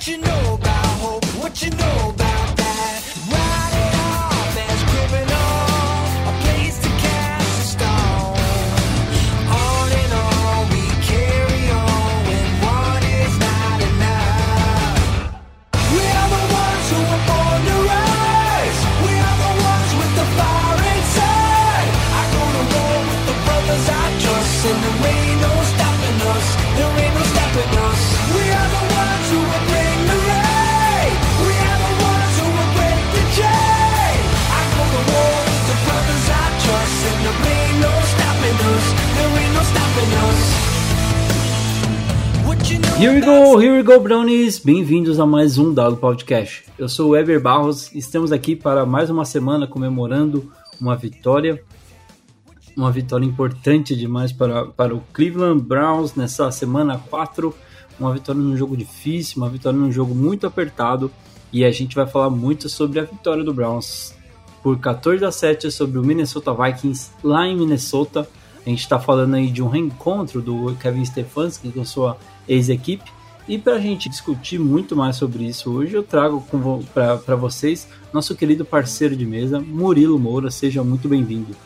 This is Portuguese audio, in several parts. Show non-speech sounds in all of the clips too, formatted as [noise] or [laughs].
What you know about hope? What you know about Here we go, here we go, Brownies! Bem-vindos a mais um Dado Podcast. Eu sou o Weber Barros estamos aqui para mais uma semana comemorando uma vitória. Uma vitória importante demais para, para o Cleveland Browns nessa semana 4. Uma vitória num jogo difícil, uma vitória num jogo muito apertado. E a gente vai falar muito sobre a vitória do Browns por 14 a 7 sobre o Minnesota Vikings lá em Minnesota. A gente está falando aí de um reencontro do Kevin Stefanski com sua ex-equipe. E para a gente discutir muito mais sobre isso hoje, eu trago para vocês nosso querido parceiro de mesa, Murilo Moura. Seja muito bem-vindo.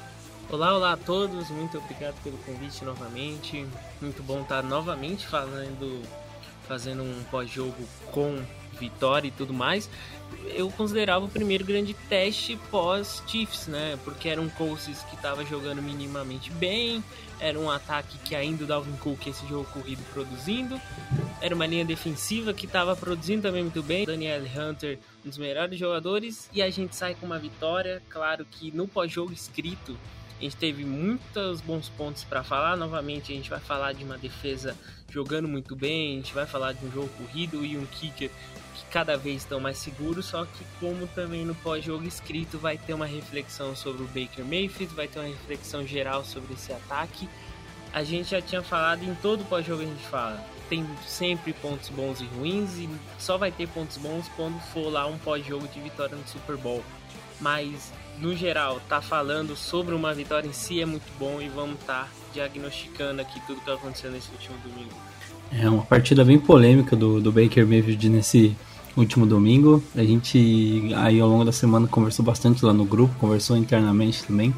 Olá, olá a todos, muito obrigado pelo convite novamente. Muito bom estar novamente falando, fazendo um pós-jogo com vitória e tudo mais. Eu considerava o primeiro grande teste pós-Chiefs, né? Porque era um Colts que estava jogando minimamente bem, era um ataque que ainda o Dalvin Cook esse jogo corrido produzindo, era uma linha defensiva que estava produzindo também muito bem. Daniel Hunter, um dos melhores jogadores, e a gente sai com uma vitória. Claro que no pós-jogo escrito a gente teve muitos bons pontos para falar. Novamente, a gente vai falar de uma defesa jogando muito bem, a gente vai falar de um jogo corrido e um kicker cada vez estão mais seguros. Só que, como também no pós-jogo escrito, vai ter uma reflexão sobre o Baker Mayfield, vai ter uma reflexão geral sobre esse ataque. A gente já tinha falado em todo pós-jogo a gente fala. Tem sempre pontos bons e ruins, e só vai ter pontos bons quando for lá um pós-jogo de vitória no Super Bowl. Mas no geral, tá falando sobre uma vitória em si é muito bom e vamos estar tá diagnosticando aqui tudo que aconteceu nesse último domingo. É uma partida bem polêmica do, do Baker Mayfield nesse último domingo. A gente aí ao longo da semana conversou bastante lá no grupo, conversou internamente também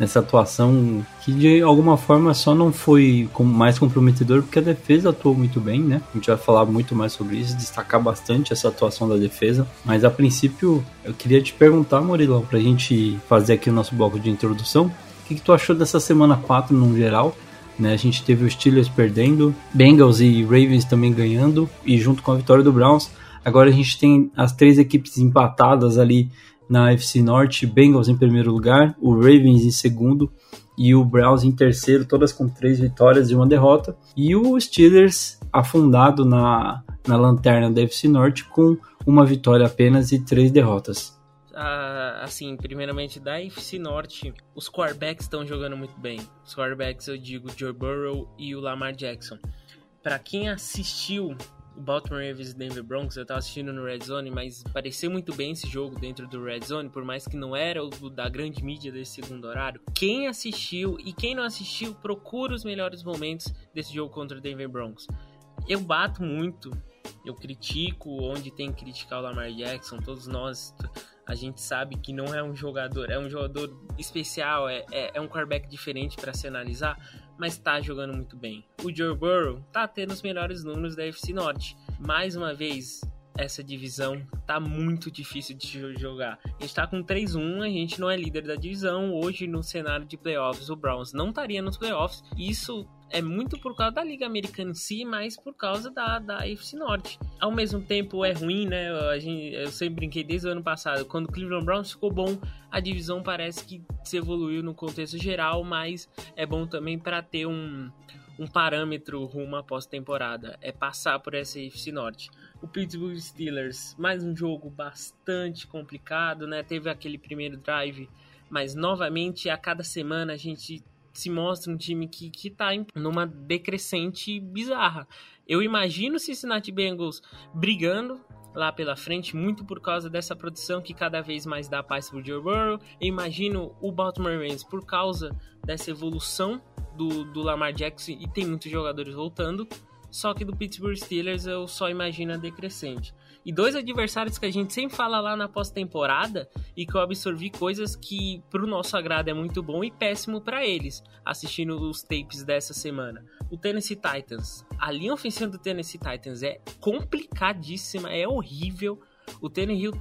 nessa atuação que de alguma forma só não foi mais comprometedor porque a defesa atuou muito bem, né? A gente vai falar muito mais sobre isso, destacar bastante essa atuação da defesa. Mas a princípio eu queria te perguntar, Murilão, pra gente fazer aqui o nosso bloco de introdução, o que, que tu achou dessa semana 4 no geral? Né, a gente teve os Steelers perdendo, Bengals e Ravens também ganhando, e junto com a vitória do Browns, agora a gente tem as três equipes empatadas ali na FC Norte, Bengals em primeiro lugar, o Ravens em segundo e o Browns em terceiro, todas com três vitórias e uma derrota, e o Steelers afundado na, na lanterna da FC Norte com uma vitória apenas e três derrotas. Ah, assim, primeiramente da FC Norte, os quarterbacks estão jogando muito bem. Os quarterbacks eu digo Joe Burrow e o Lamar Jackson. Para quem assistiu o Baltimore Ravens e Denver Broncos, eu tava assistindo no Red Zone, mas pareceu muito bem esse jogo dentro do Red Zone, por mais que não era o da grande mídia desse segundo horário. Quem assistiu e quem não assistiu, procura os melhores momentos desse jogo contra o Denver Broncos. Eu bato muito, eu critico onde tem que criticar o Lamar Jackson, todos nós a gente sabe que não é um jogador, é um jogador especial, é, é, é um quarterback diferente para se analisar, mas tá jogando muito bem. O Joe Burrow tá tendo os melhores números da FC Norte. Mais uma vez, essa divisão tá muito difícil de jogar. A gente tá com 3-1, a gente não é líder da divisão. Hoje, no cenário de playoffs, o Browns não estaria nos playoffs. Isso é muito por causa da Liga Americana em si, mas por causa da, da AFC Norte. Ao mesmo tempo é ruim, né? A gente, eu sempre brinquei desde o ano passado, quando o Cleveland Browns ficou bom, a divisão parece que se evoluiu no contexto geral, mas é bom também para ter um, um parâmetro rumo à pós-temporada, é passar por essa AFC Norte. O Pittsburgh Steelers, mais um jogo bastante complicado, né? Teve aquele primeiro drive, mas novamente a cada semana a gente se mostra um time que, que tá numa decrescente bizarra. Eu imagino o Cincinnati Bengals brigando lá pela frente, muito por causa dessa produção que cada vez mais dá paz pro Joe Burrow. Eu imagino o Baltimore Ravens por causa dessa evolução do, do Lamar Jackson e tem muitos jogadores voltando. Só que do Pittsburgh Steelers eu só imagino a decrescente. E dois adversários que a gente sempre fala lá na pós-temporada e que eu absorvi coisas que pro nosso agrado é muito bom e péssimo para eles, assistindo os tapes dessa semana. O Tennessee Titans. A linha ofensiva do Tennessee Titans é complicadíssima, é horrível. O Tennessee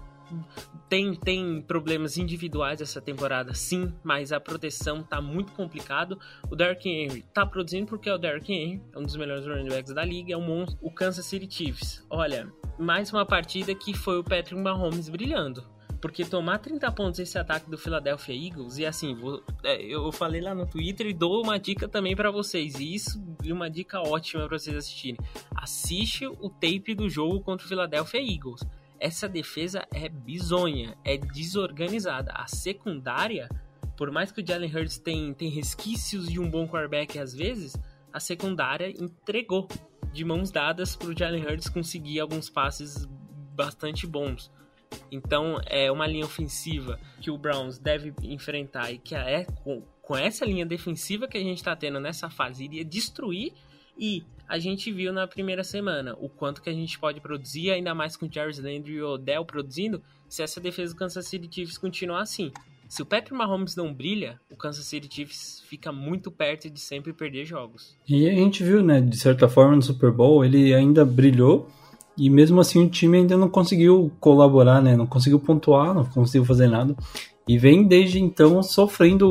tem, tem problemas individuais essa temporada, sim, mas a proteção tá muito complicado. O Derrick Henry tá produzindo porque é o Derrick Henry, é um dos melhores running backs da liga, é um monstro. O Kansas City Chiefs, olha, mais uma partida que foi o Patrick Mahomes brilhando. Porque tomar 30 pontos esse ataque do Philadelphia Eagles, e assim, vou, é, eu falei lá no Twitter e dou uma dica também para vocês, e isso é uma dica ótima para vocês assistirem. Assiste o tape do jogo contra o Philadelphia Eagles essa defesa é bizonha, é desorganizada. A secundária, por mais que o Jalen Hurts tem, tem resquícios de um bom quarterback às vezes, a secundária entregou de mãos dadas para o Jalen Hurts conseguir alguns passes bastante bons. Então é uma linha ofensiva que o Browns deve enfrentar e que é com, com essa linha defensiva que a gente está tendo nessa fase iria destruir e a gente viu na primeira semana o quanto que a gente pode produzir, ainda mais com Jarvis Landry e Odell produzindo, se essa defesa do Kansas City Chiefs continuar assim. Se o Patrick Mahomes não brilha, o Kansas City Chiefs fica muito perto de sempre perder jogos. E a gente viu, né, de certa forma no Super Bowl, ele ainda brilhou e mesmo assim o time ainda não conseguiu colaborar, né, não conseguiu pontuar, não conseguiu fazer nada. E vem desde então sofrendo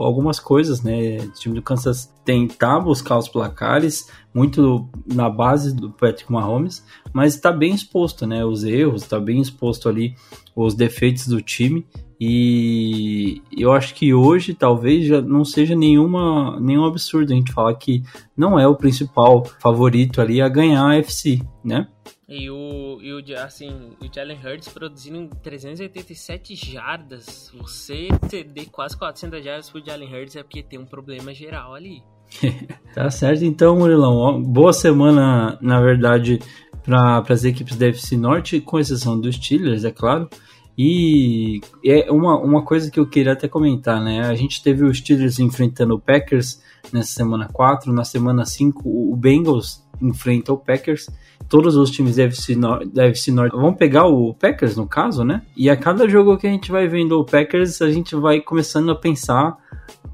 algumas coisas, né? O time do Kansas tentar buscar os placares, muito na base do Patrick Mahomes, mas está bem exposto, né? Os erros, está bem exposto ali os defeitos do time. E eu acho que hoje talvez já não seja nenhuma, nenhum absurdo a gente falar que não é o principal favorito ali a ganhar a FC, né? E o, e o, assim, o Jalen Hurts produzindo 387 jardas. Você ceder quase 400 jardas pro Jalen Hurts é porque tem um problema geral ali. [laughs] tá certo, então, Murilão. Boa semana, na verdade, para as equipes da FC Norte, com exceção dos Steelers, é claro. E é uma, uma coisa que eu queria até comentar, né? A gente teve os Steelers enfrentando o Packers nessa semana 4, na semana 5 o Bengals enfrenta o Packers todos os times da FC, Norte, vão pegar o Packers, no caso, né? E a cada jogo que a gente vai vendo o Packers, a gente vai começando a pensar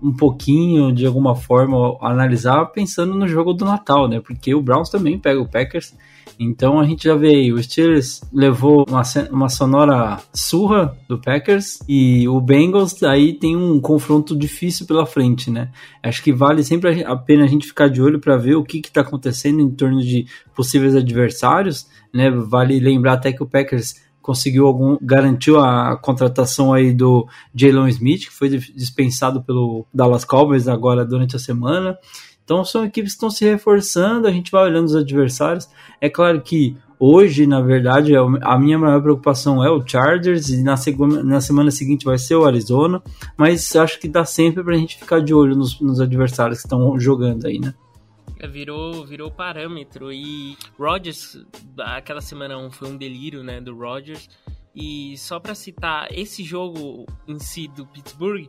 um pouquinho, de alguma forma, analisar pensando no jogo do Natal, né? Porque o Browns também pega o Packers então a gente já vê aí, o Steelers levou uma, uma sonora surra do Packers e o Bengals aí tem um confronto difícil pela frente, né? Acho que vale sempre a pena a gente ficar de olho para ver o que está acontecendo em torno de possíveis adversários, né? Vale lembrar até que o Packers conseguiu algum garantiu a contratação aí do Jalen Smith, que foi dispensado pelo Dallas Cowboys agora durante a semana. Então são equipes que estão se reforçando, a gente vai olhando os adversários. É claro que hoje, na verdade, é a minha maior preocupação é o Chargers e na, segunda, na semana seguinte vai ser o Arizona, mas acho que dá sempre para a gente ficar de olho nos, nos adversários que estão jogando aí, né? É, virou, virou parâmetro e Rodgers, aquela semana 1 foi um delírio, né, do Rodgers. E só para citar esse jogo em si do Pittsburgh,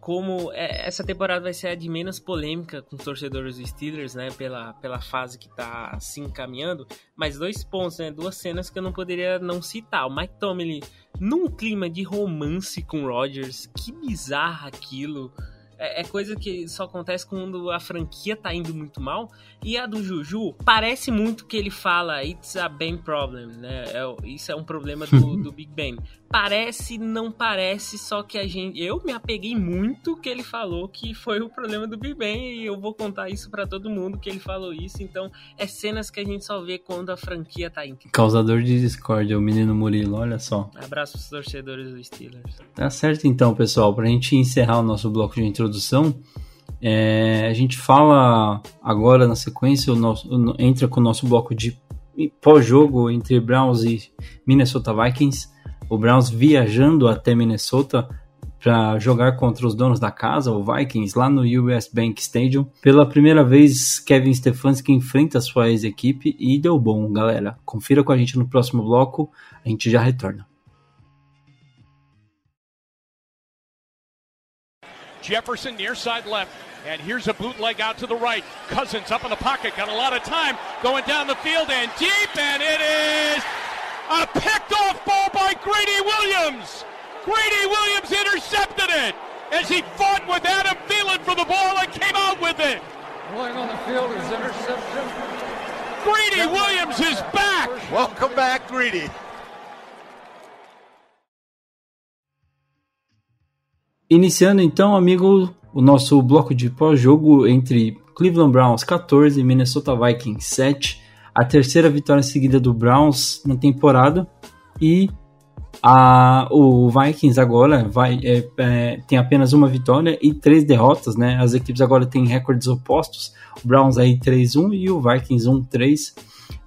como é, essa temporada vai ser a de menos polêmica com os torcedores dos Steelers, né, pela, pela fase que tá se encaminhando, mas dois pontos, né, duas cenas que eu não poderia não citar. O Mike Tomlin num clima de romance com Rodgers, que bizarro aquilo. É, é, coisa que só acontece quando a franquia tá indo muito mal. E a do Juju, parece muito que ele fala, it's a Ben problem, né? É, isso é um problema do, [laughs] do Big Ben. Parece, não parece, só que a gente. Eu me apeguei muito que ele falou que foi o problema do Big Ben e eu vou contar isso para todo mundo que ele falou isso. Então, é cenas que a gente só vê quando a franquia tá em. Causador de discórdia, o menino Murilo, olha só. Abraço pros torcedores do Steelers. Tá certo então, pessoal, pra gente encerrar o nosso bloco de introdução. É, a gente fala agora na sequência, o nosso, entra com o nosso bloco de pós-jogo entre Browns e Minnesota Vikings o Browns viajando até Minnesota para jogar contra os donos da casa, o Vikings, lá no US Bank Stadium. Pela primeira vez, Kevin Stefanski enfrenta a sua ex-equipe e deu bom, galera. Confira com a gente no próximo bloco, a gente já retorna. Jefferson near side left. And here's a bootleg out to the right. Cousins up in the pocket, got a lot of time going down the field and deep, and it is A picked off ball by Grady Williams. Grady Williams intercepted it as he fought with Adam Thielen for the ball and came out with it. Rolling on the field is interception. Greedy Williams is back. Welcome back, Greedy. Iniciando então, amigo, o nosso bloco de pós-jogo entre Cleveland Browns 14 e Minnesota Vikings 7 a terceira vitória seguida do Browns na temporada e a, o Vikings agora vai, é, é, tem apenas uma vitória e três derrotas, né? As equipes agora têm recordes opostos. O Browns aí 3-1 e o Vikings 1-3.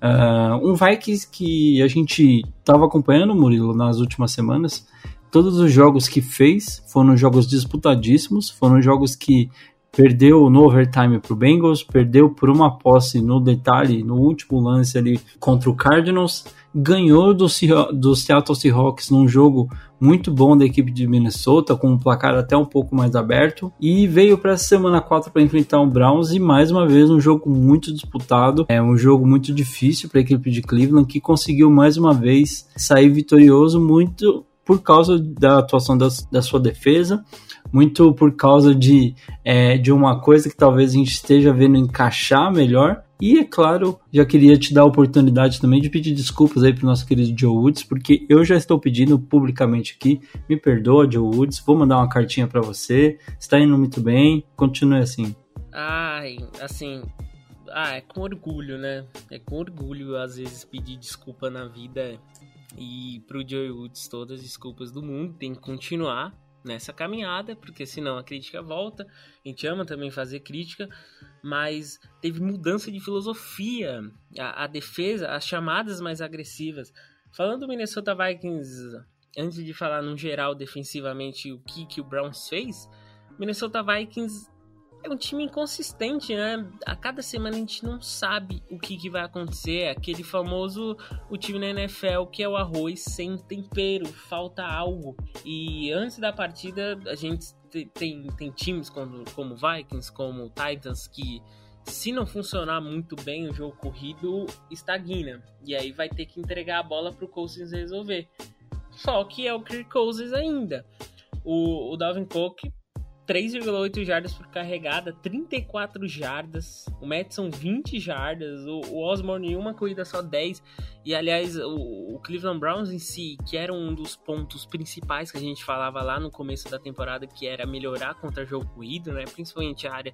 Uh, um Vikings que a gente estava acompanhando, Murilo, nas últimas semanas. Todos os jogos que fez foram jogos disputadíssimos, foram jogos que perdeu no overtime para o Bengals, perdeu por uma posse no detalhe, no último lance ali contra o Cardinals, ganhou do, do Seattle Seahawks num jogo muito bom da equipe de Minnesota, com um placar até um pouco mais aberto, e veio para essa semana 4 para enfrentar o Browns e mais uma vez um jogo muito disputado, é um jogo muito difícil para a equipe de Cleveland que conseguiu mais uma vez sair vitorioso muito por causa da atuação da, sua defesa, muito por causa de, é, de uma coisa que talvez a gente esteja vendo encaixar melhor. E é claro, já queria te dar a oportunidade também de pedir desculpas aí pro nosso querido Joe Woods, porque eu já estou pedindo publicamente aqui, me perdoa, Joe Woods, vou mandar uma cartinha para você, está indo muito bem, continue assim. Ai, assim, ah, é com orgulho, né? É com orgulho às vezes pedir desculpa na vida e pro Joe Woods todas as desculpas do mundo, tem que continuar nessa caminhada, porque senão a crítica volta. A gente ama também fazer crítica, mas teve mudança de filosofia. A, a defesa, as chamadas mais agressivas. Falando do Minnesota Vikings, antes de falar no geral defensivamente o que, que o Browns fez, Minnesota Vikings é um time inconsistente, né? A cada semana a gente não sabe o que, que vai acontecer. É aquele famoso o time na NFL que é o arroz sem tempero, falta algo. E antes da partida a gente tem, tem times como, como Vikings, como Titans que se não funcionar muito bem o jogo corrido, estagna. E aí vai ter que entregar a bola pro Cousins resolver. Só que é o Kirk Cousins ainda. O, o Dalvin Cook 3,8 jardas por carregada, 34 jardas. O Madison 20 jardas. O, o Osborne em uma corrida só 10. E aliás, o, o, Cleveland Browns em si, que era um dos pontos principais que a gente falava lá no começo da temporada, que era melhorar contra jogo corrido, né? Principalmente a área,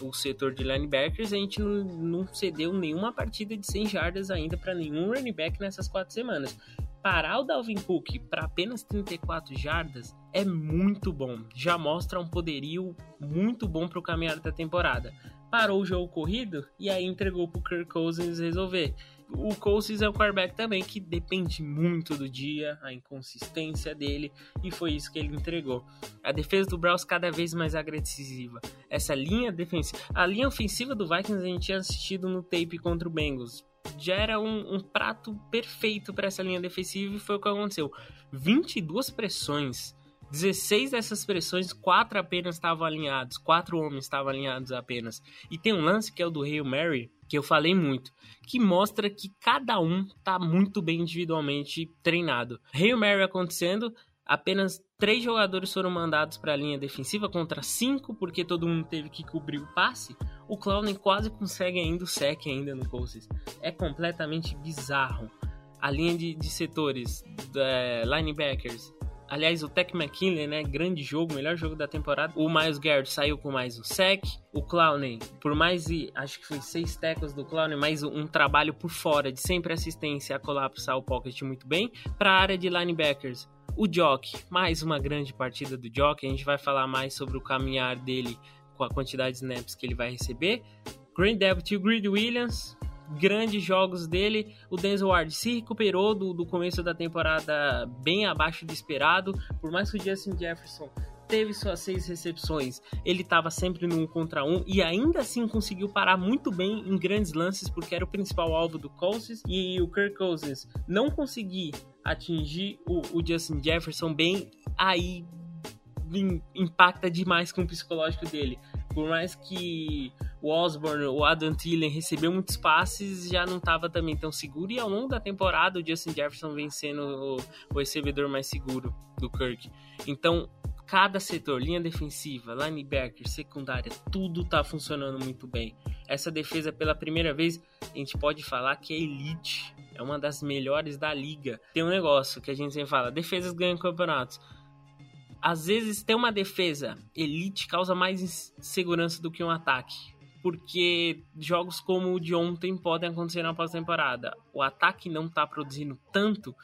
o setor de linebackers, a gente não, não cedeu nenhuma partida de 100 jardas ainda para nenhum running back nessas quatro semanas parar o Dalvin Cook para apenas 34 jardas é muito bom. Já mostra um poderio muito bom para o caminhar da temporada. Parou o jogo corrido e aí entregou para o Kirk Cousins resolver. O Cousins é o quarterback também que depende muito do dia, a inconsistência dele e foi isso que ele entregou. A defesa do Browns cada vez mais agressiva. Essa linha defensiva, a linha ofensiva do Vikings a gente tinha assistido no tape contra o Bengals era um, um prato perfeito para essa linha defensiva e foi o que aconteceu. 22 pressões, 16 dessas pressões, quatro apenas estavam alinhados, quatro homens estavam alinhados apenas. E tem um lance que é o do Hail Mary, que eu falei muito, que mostra que cada um tá muito bem individualmente treinado. Hail Mary acontecendo, apenas três jogadores foram mandados para a linha defensiva contra cinco, porque todo mundo teve que cobrir o passe. O Clowney quase consegue ainda o sec ainda no Colts. É completamente bizarro. A linha de, de setores, é, linebackers, Aliás, o Tech McKinley, né? Grande jogo, melhor jogo da temporada. O Miles Garrett saiu com mais um sec. O Clowney, por mais de, acho que foi seis tackles do Clowney, mais um trabalho por fora de sempre assistência a colapsar o pocket muito bem. Para a área de linebackers, o Jock, mais uma grande partida do Jock. A gente vai falar mais sobre o caminhar dele com a quantidade de snaps que ele vai receber. Green Devil e o Greed Williams, grandes jogos dele. O Denzel Ward se recuperou do, do começo da temporada bem abaixo do esperado. Por mais que o Justin Jefferson teve suas seis recepções, ele estava sempre no um contra um e ainda assim conseguiu parar muito bem em grandes lances porque era o principal alvo do Cousins e o Kirk Cousins não conseguir atingir o, o Justin Jefferson bem, aí impacta demais com o psicológico dele. Por mais que o Osborne, o Adam Thielen recebeu muitos passes, já não estava também tão seguro. E ao longo da temporada, o Justin Jefferson vem sendo o, o recebedor mais seguro do Kirk. Então, cada setor, linha defensiva, linebacker, secundária, tudo está funcionando muito bem. Essa defesa, pela primeira vez, a gente pode falar que é elite. É uma das melhores da liga. Tem um negócio que a gente sempre fala: defesas ganham campeonatos às vezes ter uma defesa elite causa mais segurança do que um ataque. Porque jogos como o de ontem podem acontecer na pós-temporada. O ataque não está produzindo tanto,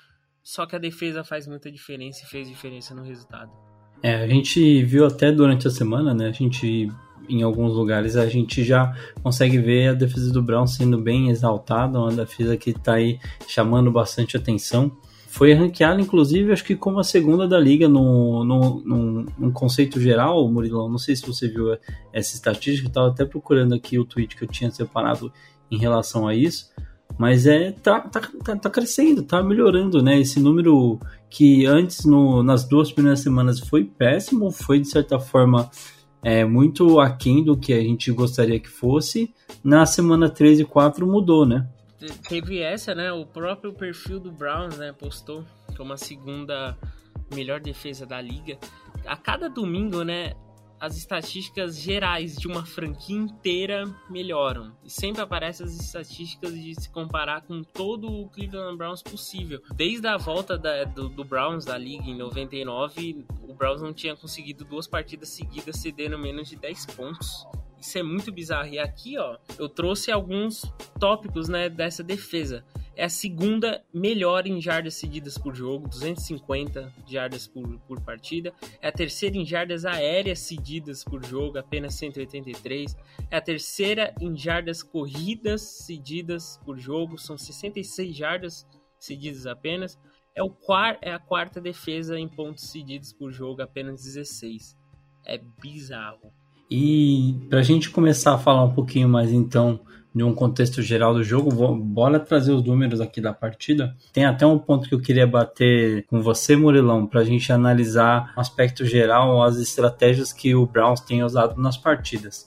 só que a defesa faz muita diferença e fez diferença no resultado. É, a gente viu até durante a semana, né? A gente, em alguns lugares, a gente já consegue ver a defesa do Brown sendo bem exaltada, uma defesa que está aí chamando bastante atenção. Foi ranqueada, inclusive, acho que como a segunda da liga no, no, no, no conceito geral, Murilão. Não sei se você viu essa estatística, estava até procurando aqui o tweet que eu tinha separado em relação a isso. Mas é tá, tá, tá, tá crescendo, tá melhorando, né? Esse número que antes, no, nas duas primeiras semanas, foi péssimo, foi de certa forma é, muito aquém do que a gente gostaria que fosse. Na semana 3 e 4 mudou, né? teve essa, né? O próprio perfil do Browns, né, postou como a segunda melhor defesa da liga. A cada domingo, né, as estatísticas gerais de uma franquia inteira melhoram. E sempre aparecem as estatísticas de se comparar com todo o Cleveland Browns possível. Desde a volta da, do, do, Browns da liga em 99, o Browns não tinha conseguido duas partidas seguidas cedendo menos de 10 pontos. Isso é muito bizarro. E aqui, ó, eu trouxe alguns tópicos, né, dessa defesa. É a segunda melhor em jardas cedidas por jogo, 250 jardas por, por partida. É a terceira em jardas aéreas cedidas por jogo, apenas 183. É a terceira em jardas corridas cedidas por jogo, são 66 jardas cedidas apenas. É, o quar é a quarta defesa em pontos cedidos por jogo, apenas 16. É bizarro. E para a gente começar a falar um pouquinho mais então de um contexto geral do jogo, bora trazer os números aqui da partida. Tem até um ponto que eu queria bater com você, Murilão, para a gente analisar o aspecto geral, as estratégias que o Browns tem usado nas partidas.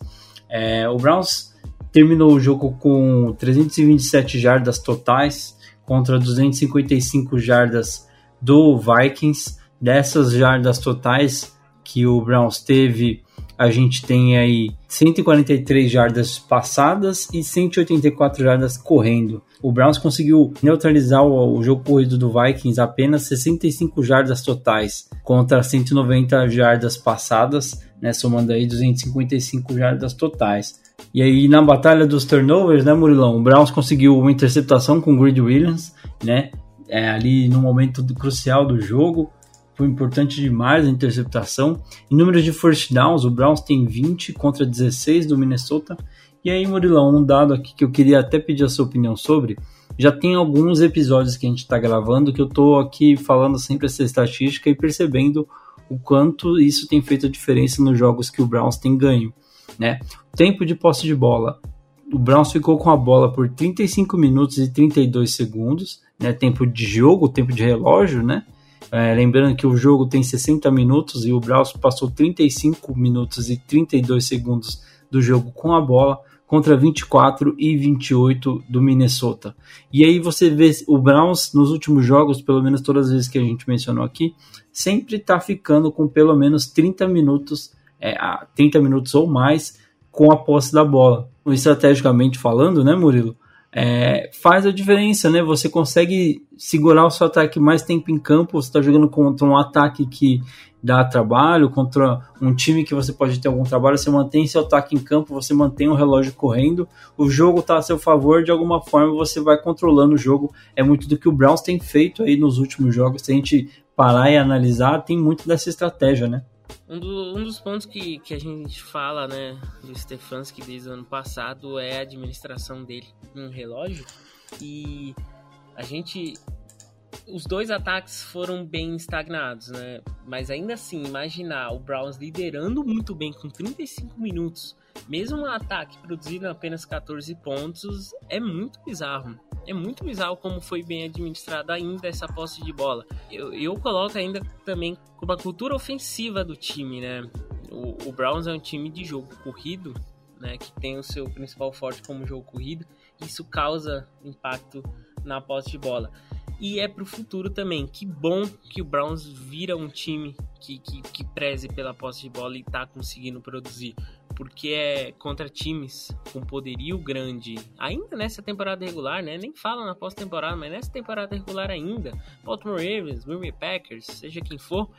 É, o Browns terminou o jogo com 327 jardas totais contra 255 jardas do Vikings. Dessas jardas totais que o Browns teve, a gente tem aí 143 jardas passadas e 184 jardas correndo. O Browns conseguiu neutralizar o, o, jogo corrido do Vikings apenas 65 jardas totais contra 190 jardas passadas, né, somando aí 255 jardas totais. E aí na batalha dos turnovers, né, Murilão, o Browns conseguiu uma interceptação com o Grid Williams, né, é, ali no momento crucial do jogo foi importante demais a interceptação. Em números de first downs, o Browns tem 20 contra 16 do Minnesota. E aí, Murilão, um dado aqui que eu queria até pedir a sua opinião sobre. Já tem alguns episódios que a gente está gravando que eu estou aqui falando sempre essa estatística e percebendo o quanto isso tem feito a diferença nos jogos que o Browns tem ganho. Né? Tempo de posse de bola. O Browns ficou com a bola por 35 minutos e 32 segundos, né? Tempo de jogo, tempo de relógio, né? É, lembrando que o jogo tem 60 minutos e o Browns passou 35 minutos e 32 segundos do jogo com a bola contra 24 e 28 do Minnesota. E aí você vê o Browns nos últimos jogos, pelo menos todas as vezes que a gente mencionou aqui, sempre está ficando com pelo menos 30 minutos, é, 30 minutos ou mais com a posse da bola. Estrategicamente falando, né, Murilo? É, faz a diferença, né? Você consegue segurar o seu ataque mais tempo em campo. Você está jogando contra um ataque que dá trabalho, contra um time que você pode ter algum trabalho. Você mantém seu ataque em campo, você mantém o relógio correndo. O jogo está a seu favor, de alguma forma você vai controlando o jogo. É muito do que o Browns tem feito aí nos últimos jogos. Se a gente parar e analisar, tem muito dessa estratégia, né? Um, do, um, dos pontos que, que a gente fala, né, do Stefanski desde o ano passado é a administração dele no relógio. E a gente. Os dois ataques foram bem estagnados, né? Mas ainda assim, imaginar o Browns liderando muito bem com 35 minutos, mesmo um ataque produzindo apenas 14 pontos, é muito bizarro é muito bizarro como foi bem administrada ainda essa posse de bola. Eu, eu coloco ainda também como a cultura ofensiva do time, né? O, o Browns é um time de jogo corrido, né? Que tem o seu principal forte como jogo corrido. Isso causa impacto na posse de bola. E é pro futuro também. Que bom que o Browns vira um time que, que, que preze pela posse de bola e tá conseguindo produzir porque é contra times com poderio grande, ainda nessa temporada regular, né? Nem fala na pós-temporada, mas nessa temporada regular ainda, Baltimore Ravens, Green Bay Packers, seja quem for,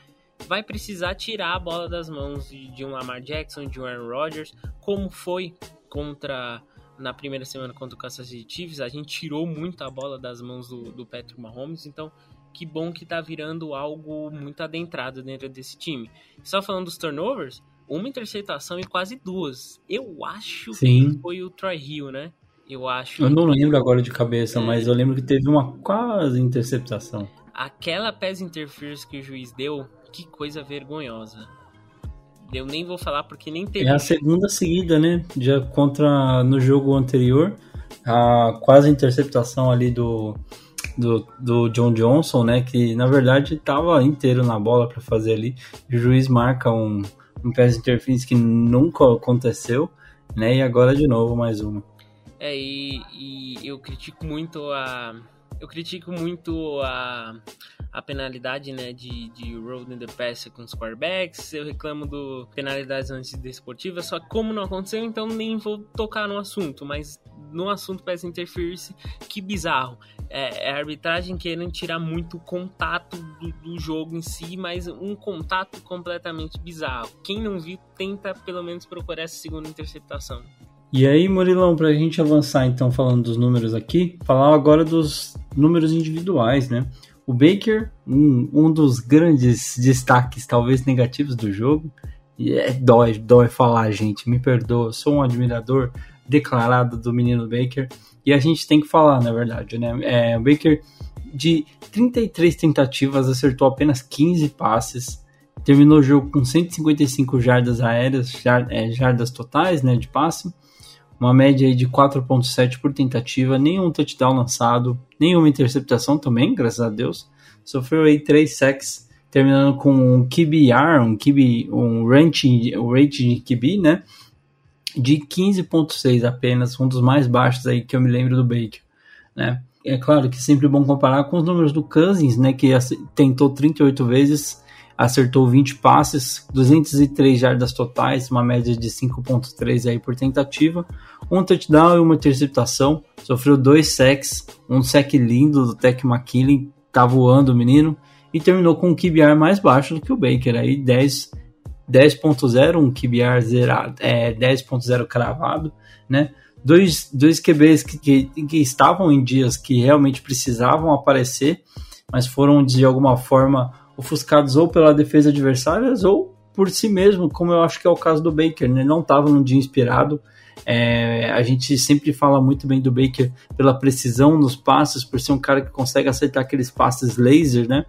vai precisar tirar a bola das mãos de, de um Lamar Jackson, de um Aaron Rodgers, como foi contra na primeira semana contra o Kansas City Chiefs, a gente tirou muito a bola das mãos do, do Patrick Mahomes, então que bom que tá virando algo muito adentrado dentro desse time. Só falando dos turnovers, uma interceptação e quase duas. Eu acho Sim. que foi o Troy Hill, né? Eu acho. Eu não lembro agora de cabeça, é. mas eu lembro que teve uma quase interceptação. Aquela pass interference que o juiz deu, que coisa vergonhosa. Eu nem vou falar porque nem teve. É a segunda seguida, né? Já contra no jogo anterior, a quase interceptação ali do, do, do John Johnson, né? Que na verdade estava inteiro na bola para fazer ali. O juiz marca um, um pass interference que nunca aconteceu, né? E agora de novo mais uma. É, e, e eu critico muito a. Eu critico muito a, a penalidade né, de, de road in the pass com os quarterbacks. Eu reclamo do penalidades antidesportivas, só que como não aconteceu, então nem vou tocar no assunto. Mas no assunto pass interference, que bizarro é, é, a arbitragem querendo tirar muito contato do, do, jogo em si, mas um contato completamente bizarro. Quem não viu, tenta pelo menos procurar essa segunda interceptação. E aí, Murilão, para a gente avançar então falando dos números aqui, falar agora dos números individuais, né? O Baker, um, um dos grandes destaques, talvez negativos do jogo, e é dói, dói falar, gente, me perdoa, sou um admirador declarado do menino Baker, e a gente tem que falar, na verdade, né? É, o Baker, de 33 tentativas, acertou apenas 15 passes. Terminou o jogo com 155 jardas aéreas, é, jardas totais né, de passe. Uma média de 4.7 por tentativa, nenhum touchdown lançado, nenhuma interceptação também, graças a Deus. Sofreu aí 3 sacks, terminando com um QBR, um, QB, um rating, um rating de QB, né? de 15.6 apenas, um dos mais baixos aí que eu me lembro do Baker, né? É claro que é sempre bom comparar com os números do Cousins, né, que tentou 38 vezes, acertou 20 passes, 203 jardas totais, uma média de 5.3 aí por tentativa, um touchdown e uma interceptação, sofreu dois sacks, um sack lindo do Tech McKinley, tá voando o menino, e terminou com um QBR mais baixo do que o Baker, aí 10 10.0, um QBR zerado, é, 10.0 cravado, né? Dois, dois QBs que, que, que, estavam em dias que realmente precisavam aparecer, mas foram de alguma forma ofuscados ou pela defesa adversária ou por si mesmo, como eu acho que é o caso do Baker, né? Ele não estava num dia inspirado, é, a gente sempre fala muito bem do Baker pela precisão nos passes, por ser um cara que consegue acertar aqueles passes laser, né?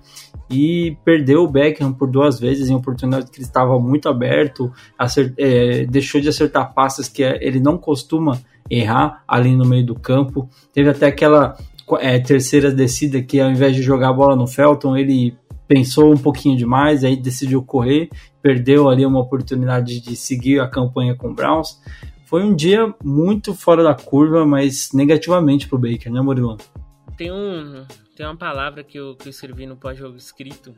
E perdeu o Beckham por duas vezes em oportunidade que ele estava muito aberto, acert, é, deixou de acertar passes que ele não costuma errar ali no meio do campo. Teve até aquela é, terceira descida que ao invés de jogar a bola no Felton, ele pensou um pouquinho demais, aí decidiu correr, perdeu ali uma oportunidade de seguir a campanha com o Browns. Foi um dia muito fora da curva, mas negativamente pro Baker, né, Murilo? Tem, um, tem uma palavra que eu, que eu escrevi no pós-jogo escrito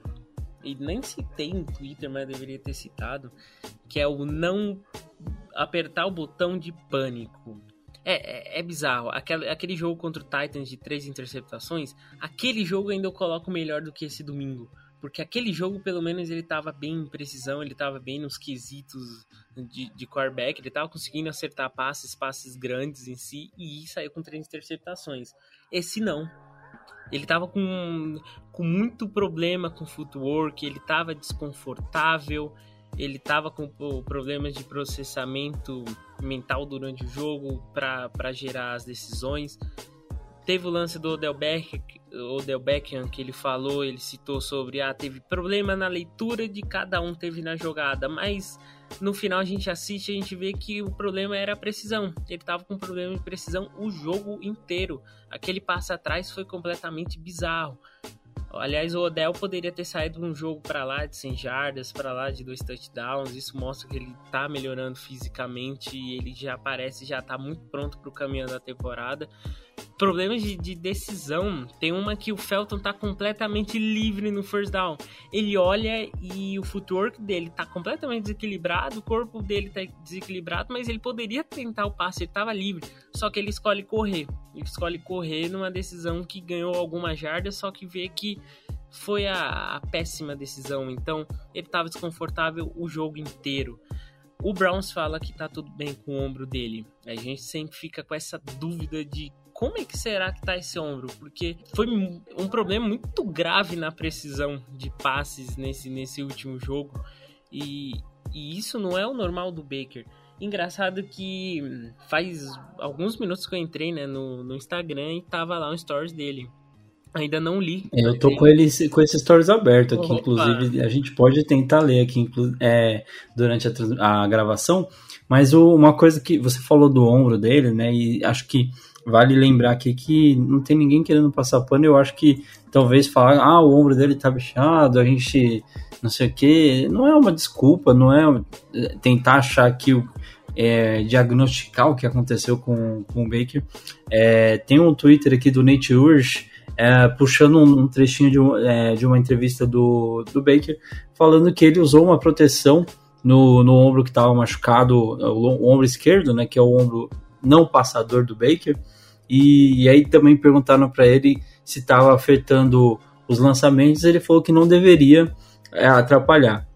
e nem citei no Twitter, mas deveria ter citado, que é o não apertar o botão de pânico. É, é, é, bizarro. Aquele, aquele jogo contra o Titans de três interceptações, aquele jogo ainda eu coloco melhor do que esse domingo. Porque aquele jogo, pelo menos, ele tava bem em precisão, ele tava bem nos quesitos de, de quarterback, ele tava conseguindo acertar passes, passes grandes em si, e saiu com três interceptações. Esse não. Ele tava com, com muito problema com footwork, ele tava desconfortável, ele tava com problemas de processamento mental durante o jogo para gerar as decisões. Teve o lance do Odell Beckham, que ele falou, ele citou sobre ah, teve problema na leitura de cada um teve na jogada, mas no final a gente assiste e a gente vê que o problema era a precisão. Ele tava com problema de precisão o jogo inteiro. Aquele passo atrás foi completamente bizarro. Aliás, o Odell poderia ter saído um jogo para lá de 100 jardas, para lá de dois touchdowns. Isso mostra que ele tá melhorando fisicamente e ele já parece já tá muito pronto para o caminho da temporada problemas de, de, decisão. Tem uma que o Felton tá completamente livre no first down. Ele olha e o footwork dele tá completamente desequilibrado, o corpo dele tá desequilibrado, mas ele poderia tentar o passe, ele tava livre. Só que ele escolhe correr. Ele escolhe correr numa decisão que ganhou alguma jarda, só que vê que foi a, a péssima decisão. Então ele tava desconfortável o jogo inteiro. O Browns fala que tá tudo bem com o ombro dele. A gente sempre fica com essa dúvida de como é que será que tá esse ombro? Porque foi um problema muito grave na precisão de passes nesse, nesse último jogo. E, e isso não é o normal do Baker. Engraçado que faz alguns minutos que eu entrei né, no, no Instagram e tava lá um stories dele. Ainda não li. Eu tô com ele com esses stories abertos aqui, Opa. inclusive a gente pode tentar ler aqui é, durante a, a gravação. Mas o, uma coisa que você falou do ombro dele, né? E acho que vale lembrar aqui que não tem ninguém querendo passar pano. Eu acho que talvez falar, ah, o ombro dele tá bichado, a gente não sei o que, não é uma desculpa, não é, tentar achar que o. É, diagnosticar o que aconteceu com, com o Baker. É, tem um Twitter aqui do Nate Urge é, puxando um, trechinho de, é, de uma entrevista do, do Baker, falando que ele usou uma proteção no, no ombro que estava machucado, o, o, ombro esquerdo, né, que é o ombro não passador do Baker, e, e aí também perguntaram para ele se estava afetando os lançamentos, ele falou que não deveria é, atrapalhar.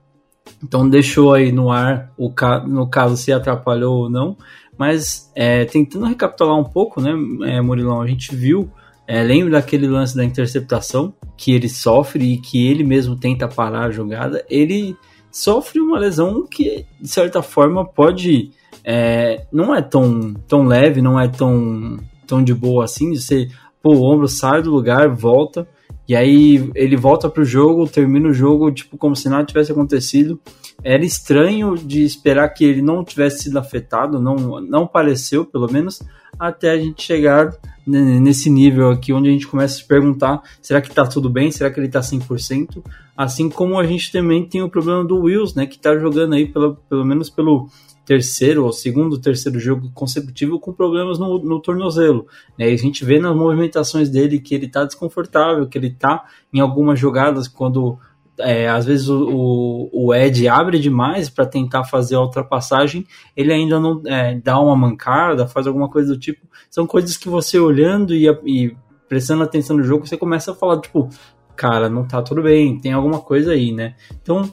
Então deixou aí no ar o no caso se atrapalhou ou não, mas é, tentando recapitular um pouco, né, é, Murilão, a gente viu, é, lembra daquele lance da interceptação que ele sofre e que ele mesmo tenta parar a jogada, ele sofre uma lesão que de certa forma pode é, não é tão, tão leve, não é tão tão de boa assim, de ser, pô, o ombro sai do lugar, volta, e aí ele volta pro jogo, termina o jogo, tipo, como se nada tivesse acontecido. Era estranho de esperar que ele não tivesse sido afetado, não, não pareceu, pelo menos, até a gente chegar nesse nível aqui, onde a gente começa a se perguntar, será que tá tudo bem? Será que ele tá 100%? Assim como a gente também tem o problema do Wills, né, que tá jogando aí, pelo, pelo menos pelo terceiro ou segundo, terceiro jogo consecutivo com problemas no, no tornozelo. Né? E a gente vê nas movimentações dele que ele está desconfortável, que ele está em algumas jogadas quando é, às vezes o, o, o, Ed abre demais para tentar fazer a ultrapassagem, ele ainda não é, dá uma mancada, faz alguma coisa do tipo. São coisas que você olhando e, e prestando atenção no jogo, você começa a falar, tipo, cara, não tá tudo bem, tem alguma coisa aí, né? Então,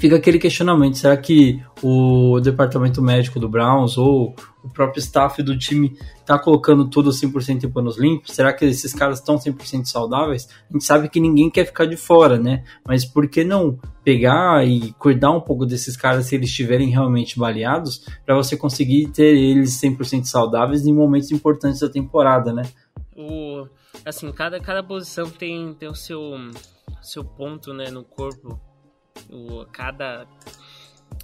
fica aquele questionamento: será que o departamento médico do Browns ou o próprio staff do time está colocando tudo 100% em panos limpos? Será que esses caras estão 100% saudáveis? A gente sabe que ninguém quer ficar de fora, né? Mas por que não pegar e cuidar um pouco desses caras se eles estiverem realmente baleados para você conseguir ter eles 100% saudáveis em momentos importantes da temporada, né? O, assim, cada, cada posição tem, tem o seu, seu ponto né, no corpo o, cada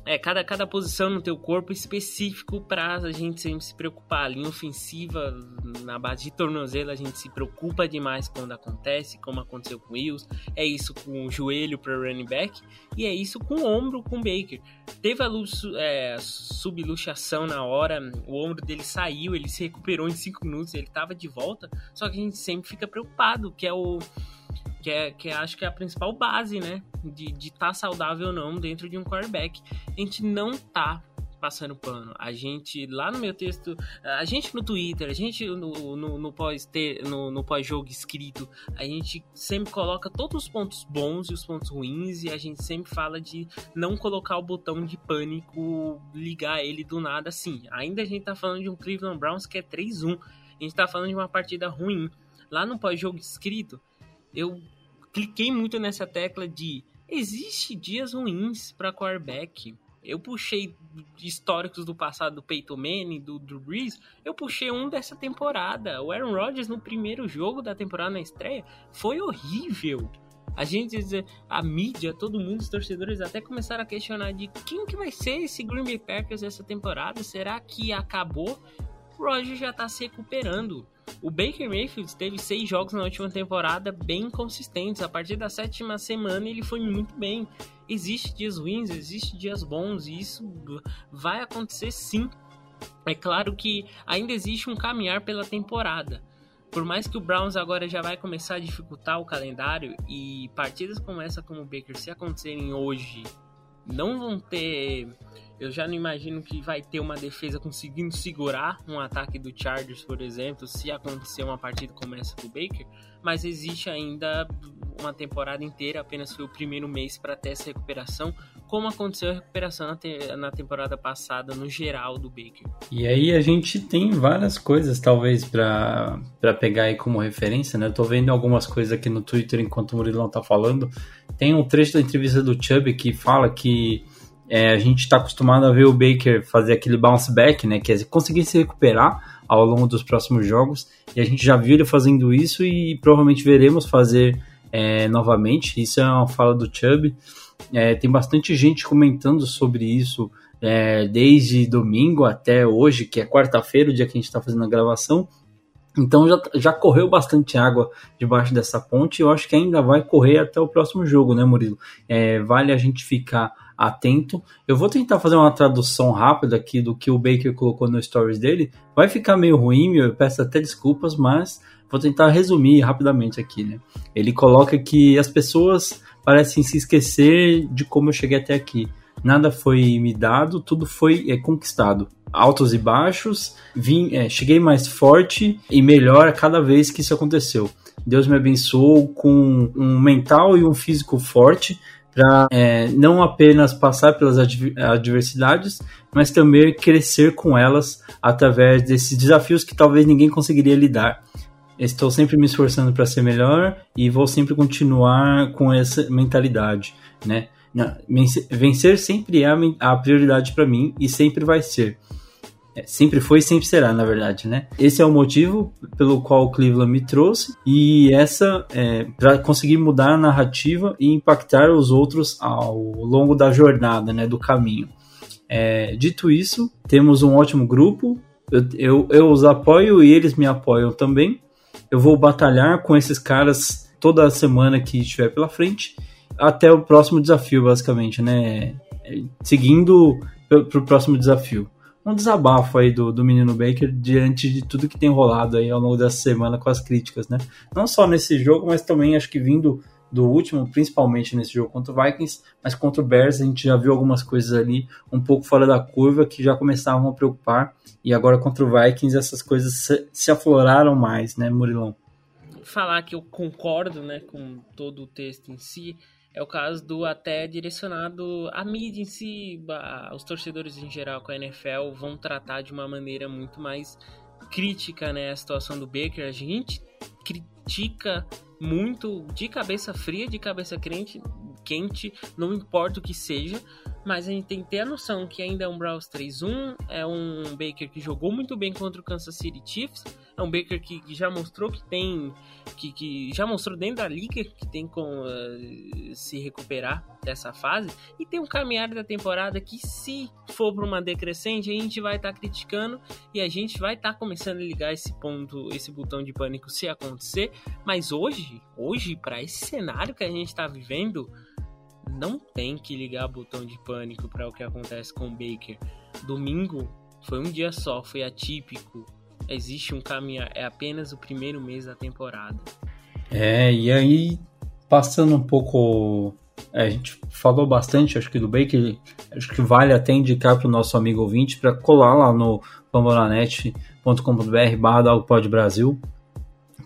é, cada, cada posição no teu corpo específico para a gente sempre se preocupar. A linha ofensiva, na base de tornozelo, a gente se preocupa demais quando acontece, como aconteceu com o Wills. É isso com o joelho para running back e é isso com o ombro com o Baker. Teve a é, subluxação na hora, o ombro dele saiu, ele se recuperou em 5 minutos, ele estava de volta, só que a gente sempre fica preocupado, que é o que é que acho que é a principal base, né, de estar tá saudável ou não dentro de um quarterback. A gente não tá passando pano. A gente, lá no meu texto, a gente no Twitter, a gente no, no, no pós-jogo no, no pós escrito, a gente sempre coloca todos os pontos bons e os pontos ruins e a gente sempre fala de não colocar o botão de pânico, ligar ele do nada assim. Ainda a gente tá falando de um Cleveland Browns que é 3-1. A gente tá falando de uma partida ruim. Lá no pós-jogo escrito, eu cliquei muito nessa tecla de existe dias ruins para quarterback eu puxei históricos do passado do Peyton Manning, do Drew Brees, eu puxei um dessa temporada. O Aaron Rodgers no primeiro jogo da temporada na estreia foi horrível. A gente, a mídia, todo mundo, os torcedores até começaram a questionar de quem que vai ser esse Green Bay Packers essa temporada? Será que acabou? O Rodgers já tá se recuperando. O Baker Mayfield teve seis jogos na última temporada bem consistentes. A partir da sétima semana ele foi muito bem. Existe dias ruins, existe dias bons e isso vai acontecer sim. É claro que ainda existe um caminhar pela temporada. Por mais que o Browns agora já vai começar a dificultar o calendário e partidas como essa como o Baker se acontecerem hoje não vão ter eu já não imagino que vai ter uma defesa conseguindo segurar um ataque do Chargers, por exemplo, se acontecer uma partida como essa do Baker, mas existe ainda uma temporada inteira, apenas foi o primeiro mês para ter essa recuperação, como aconteceu a recuperação na, te na, temporada passada no geral do Baker. E aí a gente tem várias coisas talvez para pegar aí como referência, né? Eu tô vendo algumas coisas aqui no Twitter enquanto o Murilão tá falando. Tem um trecho da entrevista do Chubb que fala que é, a gente está acostumado a ver o Baker fazer aquele bounce back, né? Quer dizer, conseguir se recuperar ao longo dos próximos jogos. E a gente já viu ele fazendo isso e provavelmente veremos fazer é, novamente. Isso é uma fala do Chubb. É, tem bastante gente comentando sobre isso é, desde domingo até hoje, que é quarta-feira, o dia que a gente está fazendo a gravação. Então já, já correu bastante água debaixo dessa ponte e eu acho que ainda vai correr até o próximo jogo, né, Murilo? É, vale a gente ficar atento. Eu vou tentar fazer uma tradução rápida aqui do que o Baker colocou no stories dele. Vai ficar meio ruim, eu peço até desculpas, mas vou tentar resumir rapidamente aqui, né? Ele coloca que as pessoas parecem se esquecer de como eu cheguei até aqui. Nada foi me dado, tudo foi é, conquistado. Altos e baixos, vim, é, cheguei mais forte e melhor a cada vez que isso aconteceu. Deus me abençoou com um mental e um físico forte para é, não apenas passar pelas adversidades, mas também crescer com elas através desses desafios que talvez ninguém conseguiria lidar. Estou sempre me esforçando para ser melhor e vou sempre continuar com essa mentalidade, né? Vencer sempre é a prioridade para mim e sempre vai ser. É, sempre foi e sempre será, na verdade, né? Esse é o motivo pelo qual o Cleveland me trouxe e essa é para conseguir mudar a narrativa e impactar os outros ao longo da jornada, né, do caminho. É, dito isso, temos um ótimo grupo. Eu, eu, eu os apoio e eles me apoiam também. Eu vou batalhar com esses caras toda semana que estiver pela frente até o próximo desafio, basicamente, né? É, seguindo para o próximo desafio um desabafo aí do, do menino Baker diante de tudo que tem rolado aí ao longo dessa semana com as críticas, né? Não só nesse jogo, mas também acho que vindo do último, principalmente nesse jogo contra o Vikings, mas contra o Bears a gente já viu algumas coisas ali um pouco fora da curva que já começavam a preocupar e agora contra o Vikings essas coisas se, afloraram mais, né, Murilão? Falar que eu concordo, né, com todo o texto em si, é o caso do até direcionado à mídia em si, os torcedores em geral com a NFL vão tratar de uma maneira muito mais crítica né, a situação do Baker. A gente critica muito de cabeça fria, de cabeça quente, quente, não importa o que seja, mas a gente tem que ter a noção que ainda é um Browns 3-1, é um Baker que jogou muito bem contra o Kansas City Chiefs, é um Baker que, que já mostrou que tem, que, que, já mostrou dentro da liga que tem como uh, se recuperar dessa fase, e tem um caminhar da temporada que se for para uma decrescente, a gente vai estar tá criticando e a gente vai estar tá começando a ligar esse ponto, esse botão de pânico se acontecer, mas hoje, hoje, para esse cenário que a gente está vivendo, não tem que ligar botão de pânico para o que acontece com o Baker. Domingo foi um dia só, foi atípico. Existe um caminho, é apenas o primeiro mês da temporada. É, e aí passando um pouco. é, a gente falou bastante, acho que do Baker, acho que vale até indicar para o nosso amigo ouvinte para colar lá no pambonanet.com.br barra Brasil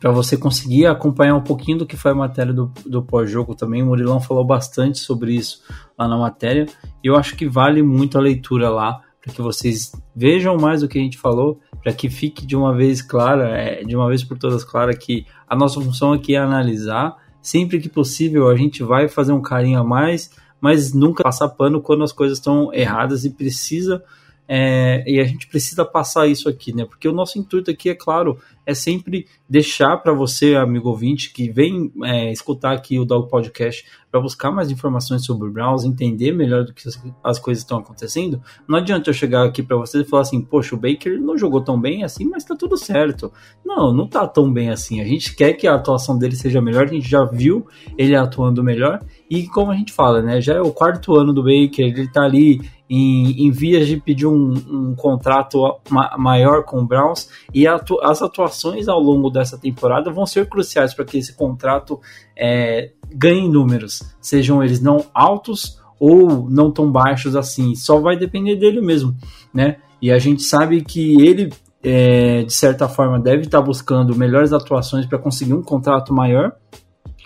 para você conseguir acompanhar um pouquinho do que foi a matéria do, do pós-jogo também. O Murilão falou bastante sobre isso lá na matéria e eu acho que vale muito a leitura lá para que vocês vejam mais o que a gente falou, para que fique de uma vez clara, é, de uma vez por todas clara que a nossa função aqui é analisar. Sempre que possível a gente vai fazer um carinho a mais, mas nunca passar pano quando as coisas estão erradas e precisa é, e a gente precisa passar isso aqui, né? Porque o nosso intuito aqui, é claro, é sempre deixar para você, amigo ouvinte, que vem é, escutar aqui o Dog Podcast para buscar mais informações sobre o Browns, entender melhor do que as coisas estão acontecendo. Não adianta eu chegar aqui para você e falar assim, poxa, o Baker não jogou tão bem assim, mas tá tudo certo. Não, não tá tão bem assim. A gente quer que a atuação dele seja melhor, a gente já viu ele atuando melhor. E como a gente fala, né? Já é o quarto ano do Baker, ele tá ali em, em vias de pedir um, um contrato ma maior com o Browns e atu as atuações ao longo dessa temporada vão ser cruciais para que esse contrato é, ganhe números, sejam eles não altos ou não tão baixos assim, só vai depender dele mesmo, né? E a gente sabe que ele, é, de certa forma, deve estar buscando melhores atuações para conseguir um contrato maior,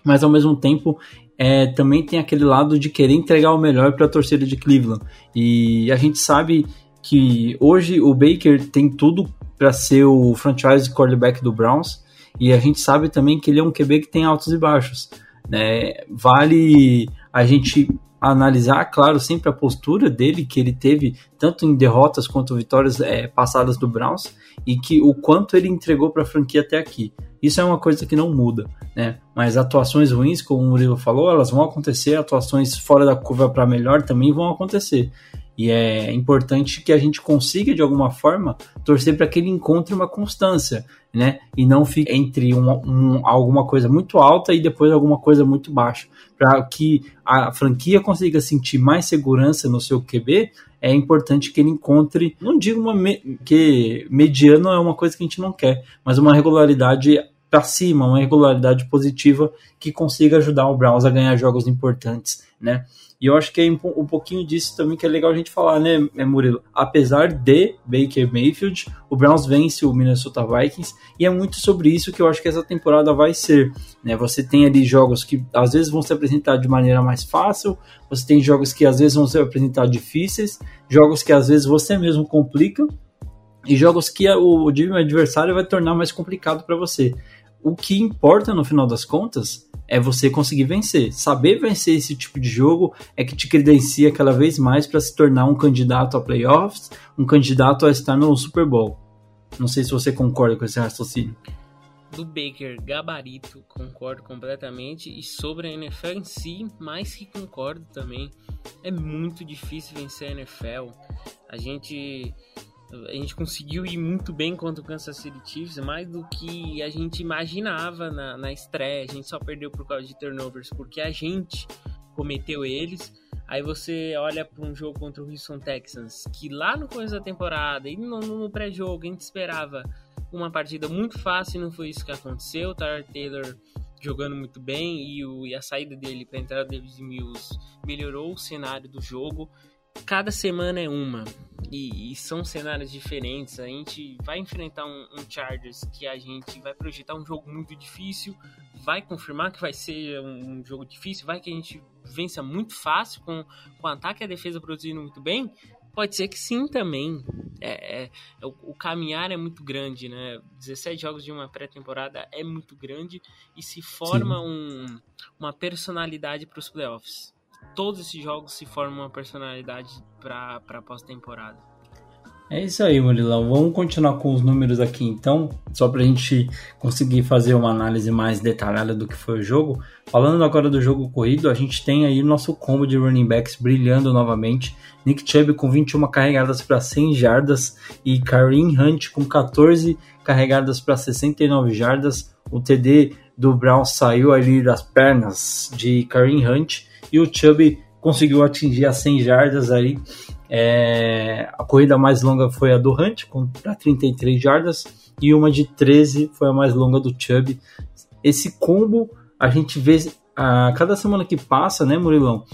mas ao mesmo tempo é, também tem aquele lado de querer entregar o melhor para a torcida de Cleveland. E a gente sabe que hoje o Baker tem tudo para ser o franchise quarterback do Browns. E a gente sabe também que ele é um QB que tem altos e baixos. Né? Vale a gente analisar, claro, sempre a postura dele que ele teve tanto em derrotas quanto vitórias é, passadas do Browns e que o quanto ele entregou para a franquia até aqui. Isso é uma coisa que não muda, né? Mas atuações ruins, como o Murilo falou, elas vão acontecer, atuações fora da curva para melhor também vão acontecer. E é importante que a gente consiga, de alguma forma, torcer para que ele encontre uma constância, né? E não fique entre um, um, alguma coisa muito alta e depois alguma coisa muito baixa. Para que a franquia consiga sentir mais segurança no seu QB, é importante que ele encontre, não digo uma me, que mediano é uma coisa que a gente não quer, mas uma regularidade para cima, uma regularidade positiva que consiga ajudar o Browns a ganhar jogos importantes, né? E eu acho que é um pouquinho disso também que é legal a gente falar, né, Murilo? Apesar de Baker Mayfield, o Browns vence o Minnesota Vikings e é muito sobre isso que eu acho que essa temporada vai ser. Né? Você tem ali jogos que às vezes vão se apresentar de maneira mais fácil, você tem jogos que às vezes vão se apresentar difíceis, jogos que às vezes você mesmo complica e jogos que o time adversário vai tornar mais complicado para você o que importa no final das contas é você conseguir vencer. Saber vencer esse tipo de jogo é que te credencia cada vez mais para se tornar um candidato a playoffs, um candidato a estar no Super Bowl. Não sei se você concorda com esse raciocínio. Do Baker, gabarito, concordo completamente. E sobre a NFL em si, mais que concordo também. É muito difícil vencer a NFL. A gente a gente conseguiu ir muito bem contra o Kansas City Chiefs, mais do que a gente imaginava na, na estreia. A gente só perdeu por causa de turnovers, porque a gente cometeu eles. Aí você olha para um jogo contra o Houston Texans, que lá no começo da temporada e no, no pré-jogo a gente esperava uma partida muito fácil não foi isso que aconteceu. O Tyler Taylor jogando muito bem e, o, e a saída dele para entrar o David Mills melhorou o cenário do jogo cada semana é uma. E, e, são cenários diferentes. A gente vai enfrentar um, um, Chargers que a gente vai projetar um jogo muito difícil, vai confirmar que vai ser um, um jogo difícil, vai que a gente vença muito fácil com, com o ataque e a defesa produzindo muito bem. Pode ser que sim também. É, é, é o, o, caminhar é muito grande, né? 17 jogos de uma pré-temporada é muito grande e se forma um, uma personalidade para os playoffs todos esses jogos se formam uma personalidade para a pós-temporada. É isso aí, Murilão. Vamos continuar com os números aqui então, só para a gente conseguir fazer uma análise mais detalhada do que foi o jogo. Falando agora do jogo corrido, a gente tem aí nosso combo de running backs brilhando novamente. Nick Chubb com 21 carregadas para 100 jardas e Kareem Hunt com 14 carregadas para 69 jardas. O TD do Brown saiu ali das pernas de Kareem Hunt e o Chubb conseguiu atingir as 100 jardas aí. É, a corrida mais longa foi a do Hunt, para 33 jardas, e uma de 13 foi a mais longa do Chubb. Esse combo a gente vê a cada semana que passa, né, Murilão?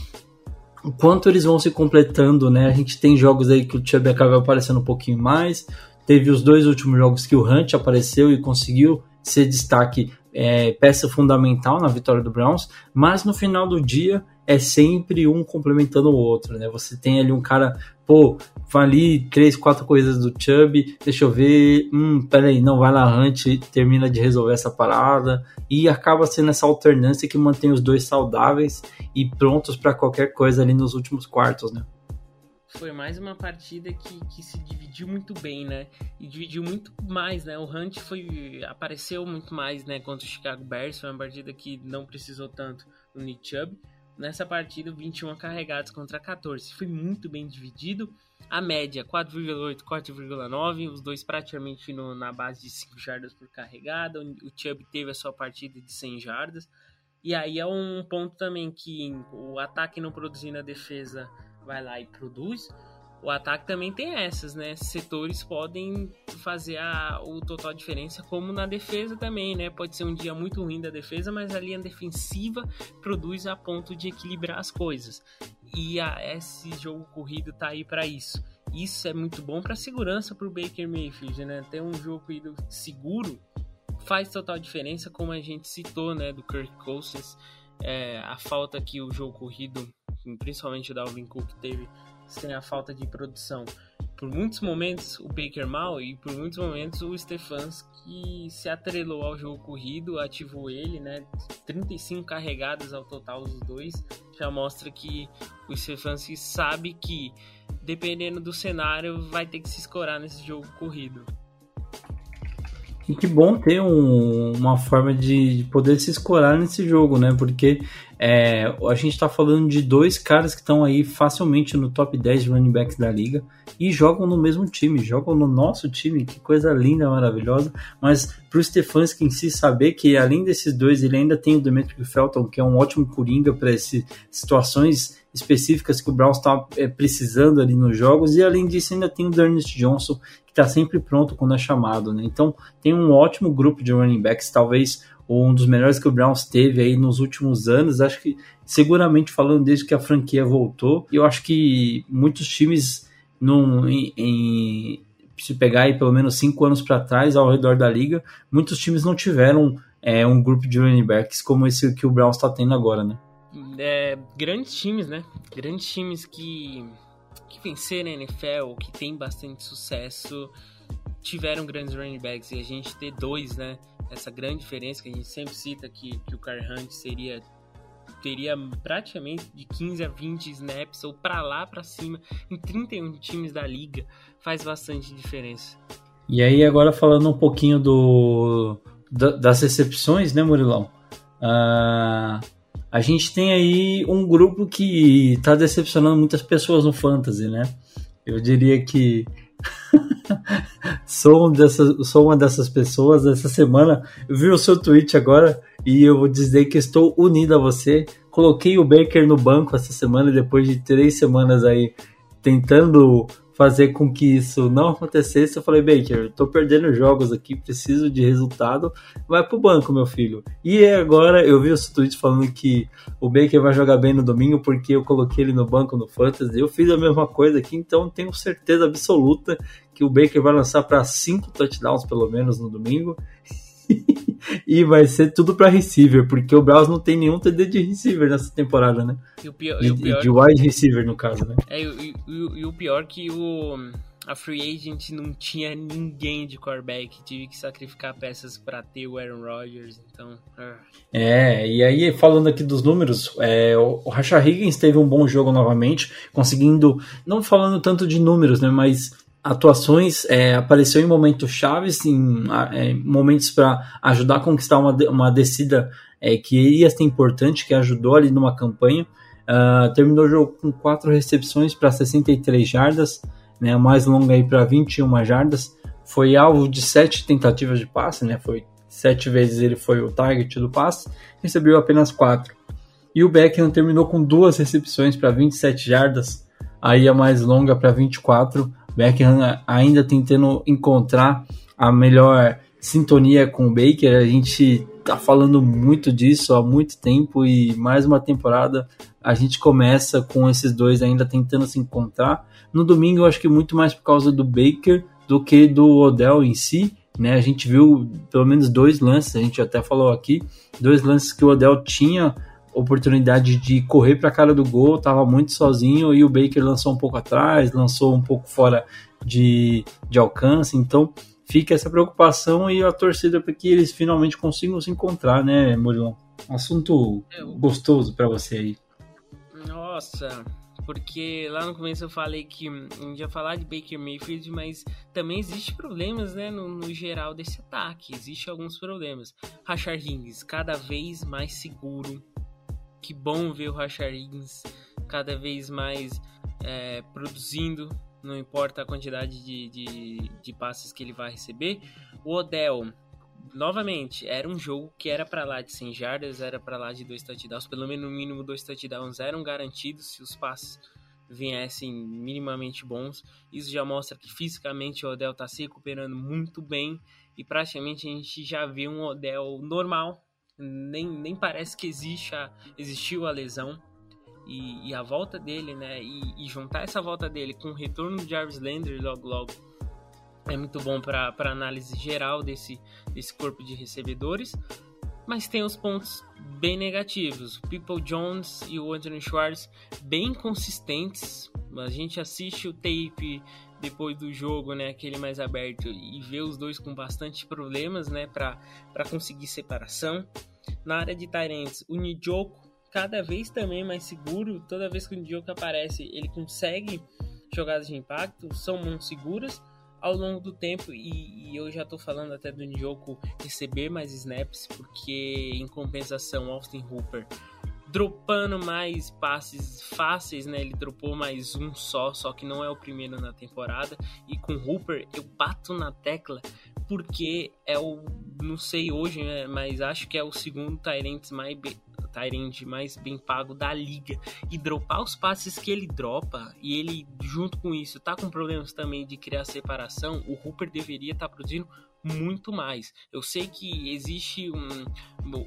O quanto eles vão se completando, né? A gente tem jogos aí que o Chubb acaba aparecendo um pouquinho mais. Teve os dois últimos jogos que o Hunt apareceu e conseguiu ser destaque, é, peça fundamental na vitória do Browns. Mas no final do dia é sempre um complementando o outro, né? Você tem ali um cara, pô, ali três, quatro coisas do Chubb, deixa eu ver, hum, peraí, não, vai lá, Hunt, termina de resolver essa parada, e acaba sendo essa alternância que mantém os dois saudáveis e prontos para qualquer coisa ali nos últimos quartos, né? Foi mais uma partida que, que se dividiu muito bem, né? E dividiu muito mais, né? O Hunt foi apareceu muito mais, né? Contra o Chicago Bears, foi uma partida que não precisou tanto do Nick Chubb, Nessa partida, 21 carregados contra 14. Foi muito bem dividido. A média, 4,8, 4,9. Os dois praticamente no, na base de 5 jardas por carregada. O Chubb teve a sua partida de 100 jardas. E aí é um ponto também que o ataque não produzindo a defesa vai lá e produz o ataque também tem essas, né? Setores podem fazer a, o total diferença, como na defesa também, né? Pode ser um dia muito ruim da defesa, mas a linha defensiva produz a ponto de equilibrar as coisas. E a, esse jogo corrido tá aí para isso. Isso é muito bom para segurança para o Baker Mayfield, né? Ter um jogo corrido seguro faz total diferença, como a gente citou, né? Do Kirk Cousins, é, a falta que o jogo corrido, principalmente o Dalvin Cook, teve sem a falta de produção. Por muitos momentos o Baker mal e por muitos momentos o Stefanski se atrelou ao jogo corrido, ativou ele, né? 35 carregadas ao total dos dois. Já mostra que o Stefanski sabe que dependendo do cenário vai ter que se escorar nesse jogo corrido. E que bom ter um, uma forma de, poder se escorar nesse jogo, né? Porque é, a gente está falando de dois caras que estão aí facilmente no top 10 de running backs da liga e jogam no mesmo time, jogam no nosso time, que coisa linda, maravilhosa. Mas para Stefanski em si saber que além desses dois, ele ainda tem o Demetric Felton, que é um ótimo coringa para situações específicas que o Browns está é, precisando ali nos jogos, e além disso ainda tem o Ernest Johnson, que está sempre pronto quando é chamado, né? Então tem um ótimo grupo de running backs, talvez um dos melhores que o Browns teve aí nos últimos anos, acho que seguramente falando desde que a franquia voltou, eu acho que muitos times num, em, em se pegar aí pelo menos cinco anos para trás ao redor da liga, muitos times não tiveram é, um grupo de running backs como esse que o Browns está tendo agora, né? É, grandes times, né? Grandes times que que venceram a NFL, que tem bastante sucesso, tiveram grandes running backs e a gente ter dois, né? Essa grande diferença que a gente sempre cita que, que o Car Hunt seria teria praticamente de 15 a 20 snaps ou para lá para cima em 31 times da liga faz bastante diferença. E aí agora falando um pouquinho do das recepções, né, Murilão? Uh, a gente tem aí um grupo que está decepcionando muitas pessoas no Fantasy, né? Eu diria que [laughs] sou, um dessas, sou uma dessas pessoas. Essa semana eu vi o seu tweet agora e eu vou dizer que estou unido a você. Coloquei o Baker no banco essa semana, depois de três semanas aí tentando fazer com que isso não acontecesse, eu falei, Baker, tô perdendo jogos aqui, preciso de resultado, vai pro banco, meu filho. E agora eu vi os tweets falando que o Baker vai jogar bem no domingo porque eu coloquei ele no banco no Fantasy. Eu fiz a mesma coisa aqui, então tenho certeza absoluta que o Baker vai lançar para cinco touchdowns pelo menos no domingo. [laughs] e vai ser tudo para receiver, porque o Browns não tem nenhum TD de receiver nessa temporada, né? E o pior, de, e o pior de wide receiver, no caso, né? É, e, e, e o pior que o a free agent não tinha ninguém de quarterback, tive que sacrificar peças para ter o Aaron Rodgers, então... Uh. É, e aí falando aqui dos números, é, o Rasha Higgins teve um bom jogo novamente, conseguindo, não falando tanto de números, né, mas atuações, é, apareceu em momentos chaves, em, é, momentos para ajudar a conquistar uma, uma descida é, que iria ser importante, que ajudou ali numa campanha. Uh, terminou o jogo com quatro recepções para 63 jardas, né, mais longa aí para 21 jardas. Foi alvo de sete tentativas de passe, né, foi sete vezes ele foi o target do passe, recebeu apenas quatro. E o Beckham terminou com duas recepções para 27 jardas, aí a mais longa para 24 Beckham ainda tentando encontrar a melhor sintonia com o Baker, a gente tá falando muito disso há muito tempo e mais uma temporada a gente começa com esses dois ainda tentando se encontrar. No domingo eu acho que muito mais por causa do Baker do que do Odell em si, né? A gente viu pelo menos dois lances, a gente até falou aqui, dois lances que o Odell tinha oportunidade de correr para a cara do gol, estava muito sozinho e o Baker lançou um pouco atrás, lançou um pouco fora de, de alcance, então fica essa preocupação e a torcida para que eles finalmente consigam se encontrar, né, Murilão? Assunto gostoso para você aí. Nossa, porque lá no começo eu falei que a gente ia falar de Baker Mayfield, mas também existe problemas, né, no, no geral desse ataque. Existem alguns problemas. Rashard Higgins cada vez mais seguro, que bom ver o Racharins cada vez mais é, produzindo, não importa a quantidade de, de, de, passes que ele vai receber. O Odell, novamente, era um jogo que era para lá de 100 jardas, era para lá de dois touchdowns, pelo menos no mínimo dois touchdowns eram garantidos se os passes viessem minimamente bons. Isso já mostra que fisicamente o Odell está se recuperando muito bem e praticamente a gente já vê um Odell normal nem, nem parece que existe a, existiu a lesão. E, e a volta dele, né? E, e, juntar essa volta dele com o retorno do Jarvis Landry logo logo é muito bom para análise geral desse, desse corpo de recebedores. Mas tem os pontos bem negativos. O People Jones e o Anthony Schwartz bem consistentes. A gente assiste o tape depois do jogo, né, aquele mais aberto, e vê os dois com bastante problemas, né, para conseguir separação. Na área de Tyrants, o Njoku cada vez também mais seguro, toda vez que o Njoku aparece, ele consegue jogadas de impacto, são mãos seguras ao longo do tempo, e, e eu já tô falando até do Njoku receber mais snaps, porque em compensação, Austin Hooper dropando mais passes fáceis, né? Ele dropou mais um só, só que não é o primeiro na temporada. E com Hooper eu bato na tecla porque é o, não sei hoje, né? Mas acho que é o segundo Tyrant mais Tyrant mais bem pago da liga e dropar os passes que ele dropa e ele junto com isso tá com problemas também de criar separação, o Hooper deveria estar tá produzindo muito mais. Eu sei que existe um,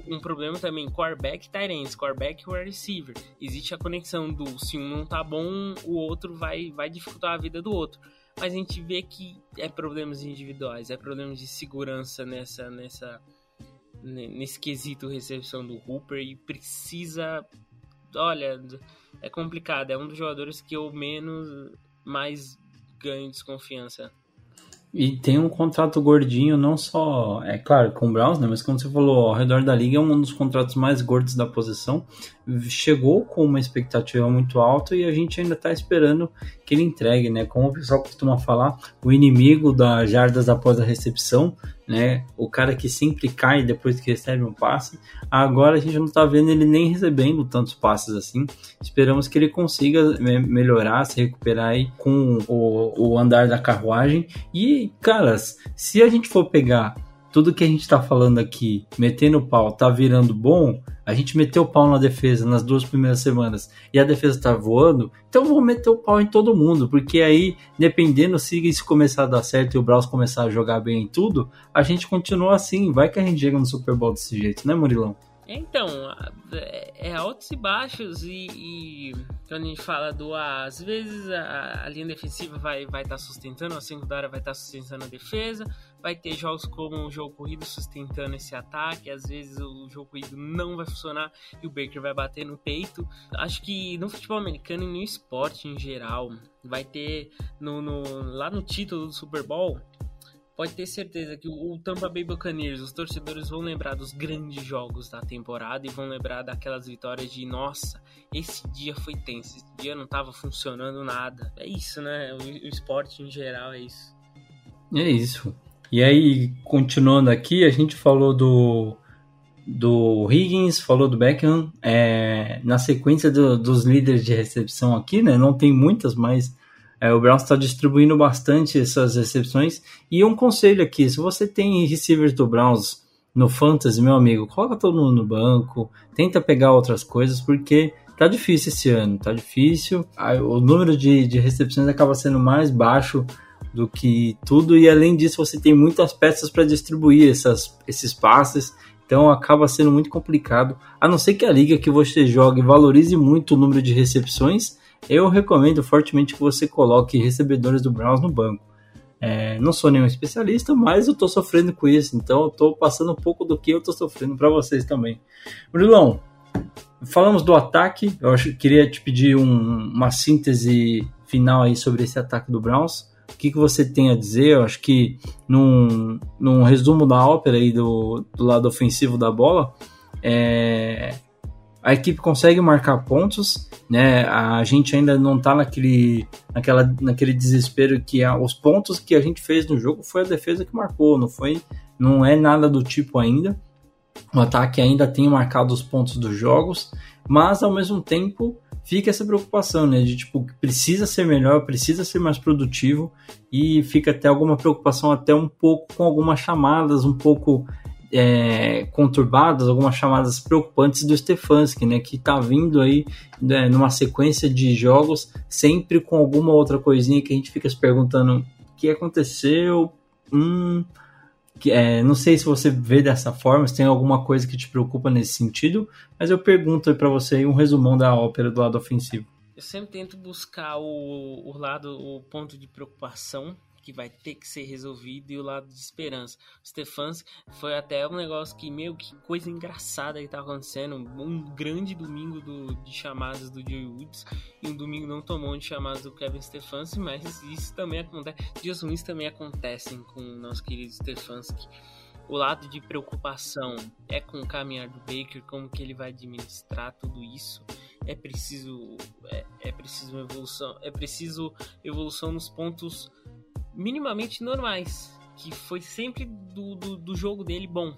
um problema também quarterback Tyrants, quarterback receiver. Existe a conexão do se um não tá bom, o outro vai vai dificultar a vida do outro. Mas a gente vê que é problemas individuais, é problemas de segurança nessa nessa nesse quesito recepção do Hooper e precisa olha, é complicado, é um dos jogadores que eu menos mais ganho desconfiança e tem um contrato gordinho, não só, é claro, com o Browns, né? Mas como você falou, ao redor da liga é um dos contratos mais gordos da posição. Chegou com uma expectativa muito alta e a gente ainda está esperando que ele entregue, né? Como o pessoal costuma falar, o inimigo das jardas após a recepção né? O cara que sempre cai depois que recebe um passe. Agora a gente não tá vendo ele nem recebendo tantos passes assim. Esperamos que ele consiga melhorar, se recuperar aí com o, o andar da carruagem. E, caras, se a gente for pegar tudo que a gente tá falando aqui, metendo o pau, tá virando bom, a gente meteu o pau na defesa nas duas primeiras semanas e a defesa tá voando, então vamos meter o pau em todo mundo, porque aí, dependendo se isso começar a dar certo e o Braus começar a jogar bem em tudo, a gente continua assim, vai que a gente chega no Super Bowl desse jeito, né, Murilão? Então, é, é altos e baixos e, e, quando a gente fala do A, às vezes a, a linha defensiva vai estar vai tá sustentando, a secundária vai estar tá sustentando a defesa, vai ter jogos como o jogo corrido sustentando esse ataque, às vezes o jogo corrido não vai funcionar e o Baker vai bater no peito. Acho que no futebol americano e no esporte em geral, vai ter no, no lá no título do Super Bowl pode ter certeza que o Tampa Bay Buccaneers, os torcedores vão lembrar dos grandes jogos da temporada e vão lembrar daquelas vitórias de nossa, esse dia foi tenso, esse dia não estava funcionando nada. É isso, né? O, o, esporte em geral é isso. É isso. E aí, continuando aqui, a gente falou do do Higgins, falou do Beckham, é, na sequência do, dos líderes de recepção aqui, né? Não tem muitas, mas é, o Browns está distribuindo bastante essas recepções. E um conselho aqui: se você tem receivers do Browns no Fantasy, meu amigo, coloca todo mundo no banco, tenta pegar outras coisas, porque tá difícil esse ano, tá difícil. O número de, de recepções acaba sendo mais baixo do que tudo, e além disso, você tem muitas peças para distribuir essas, esses passes, então acaba sendo muito complicado. A não ser que a liga que você jogue valorize muito o número de recepções, eu recomendo fortemente que você coloque recebedores do Browns no banco. É, não sou nenhum especialista, mas eu tô sofrendo com isso, então eu tô passando um pouco do que eu tô sofrendo para vocês também. Murilão, falamos do ataque, eu acho, queria te pedir um, uma síntese final aí sobre esse ataque do Browns. O que, que você tem a dizer? Eu acho que num, num resumo da ópera aí do, do lado ofensivo da bola, é, a equipe consegue marcar pontos, né? A gente ainda não tá naquele, naquela, naquele desespero que a, os pontos que a gente fez no jogo foi a defesa que marcou, não foi, não é nada do tipo ainda. O ataque ainda tem marcado os pontos dos jogos, mas ao mesmo tempo fica essa preocupação, né? De tipo, precisa ser melhor, precisa ser mais produtivo e fica até alguma preocupação, até um pouco com algumas chamadas, um pouco é, conturbadas, algumas chamadas preocupantes do Stefanski, né, que está vindo aí né, numa sequência de jogos, sempre com alguma outra coisinha que a gente fica se perguntando o que aconteceu, hum, que, é, não sei se você vê dessa forma, se tem alguma coisa que te preocupa nesse sentido, mas eu pergunto para você um resumão da ópera do lado ofensivo. Eu sempre tento buscar o, o lado, o ponto de preocupação que vai ter que ser resolvido e o lado de esperança. O Stefans foi até um negócio que, meio que coisa engraçada que tá acontecendo. Um grande domingo do, de chamadas do Joey Woods e um domingo não tomou de chamadas do Kevin Stefanski, mas isso também acontece. Dias ruins também acontecem com o nosso querido Stefanski. O lado de preocupação é com o caminhar do Baker, como que ele vai administrar tudo isso. É preciso é, é preciso evolução, é preciso evolução nos pontos minimamente normais, que foi sempre do, do, do jogo dele bom,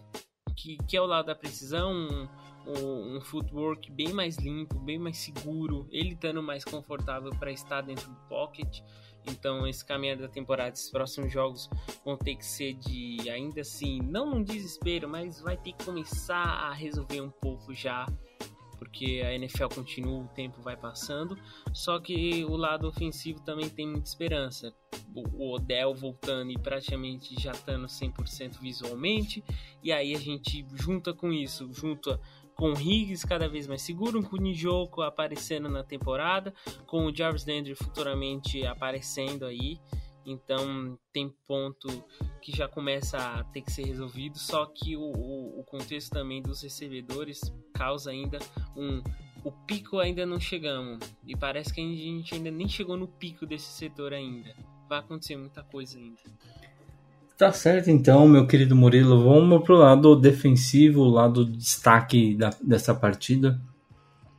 que, que é o lado da precisão, um, um footwork bem mais limpo, bem mais seguro, ele estando mais confortável para estar dentro do pocket. Então, esse caminho da temporada, esses próximos jogos vão ter que ser de, ainda assim, não num desespero, mas vai ter que começar a resolver um pouco já porque a NFL continua, o tempo vai passando. Só que o lado ofensivo também tem muita esperança. O Odell voltando e praticamente já estando 100% visualmente. E aí a gente junta com isso, junta com o Higgs cada vez mais seguro, com o Nijoko aparecendo na temporada, com o Jarvis Landry futuramente aparecendo aí. Então tem ponto que já começa a ter que ser resolvido, só que o, o, o contexto também dos recebedores causa ainda um. O pico ainda não chegamos. E parece que a gente ainda nem chegou no pico desse setor ainda. Vai acontecer muita coisa ainda. Tá certo então, meu querido Murilo. Vamos pro lado defensivo, o lado destaque da, dessa partida.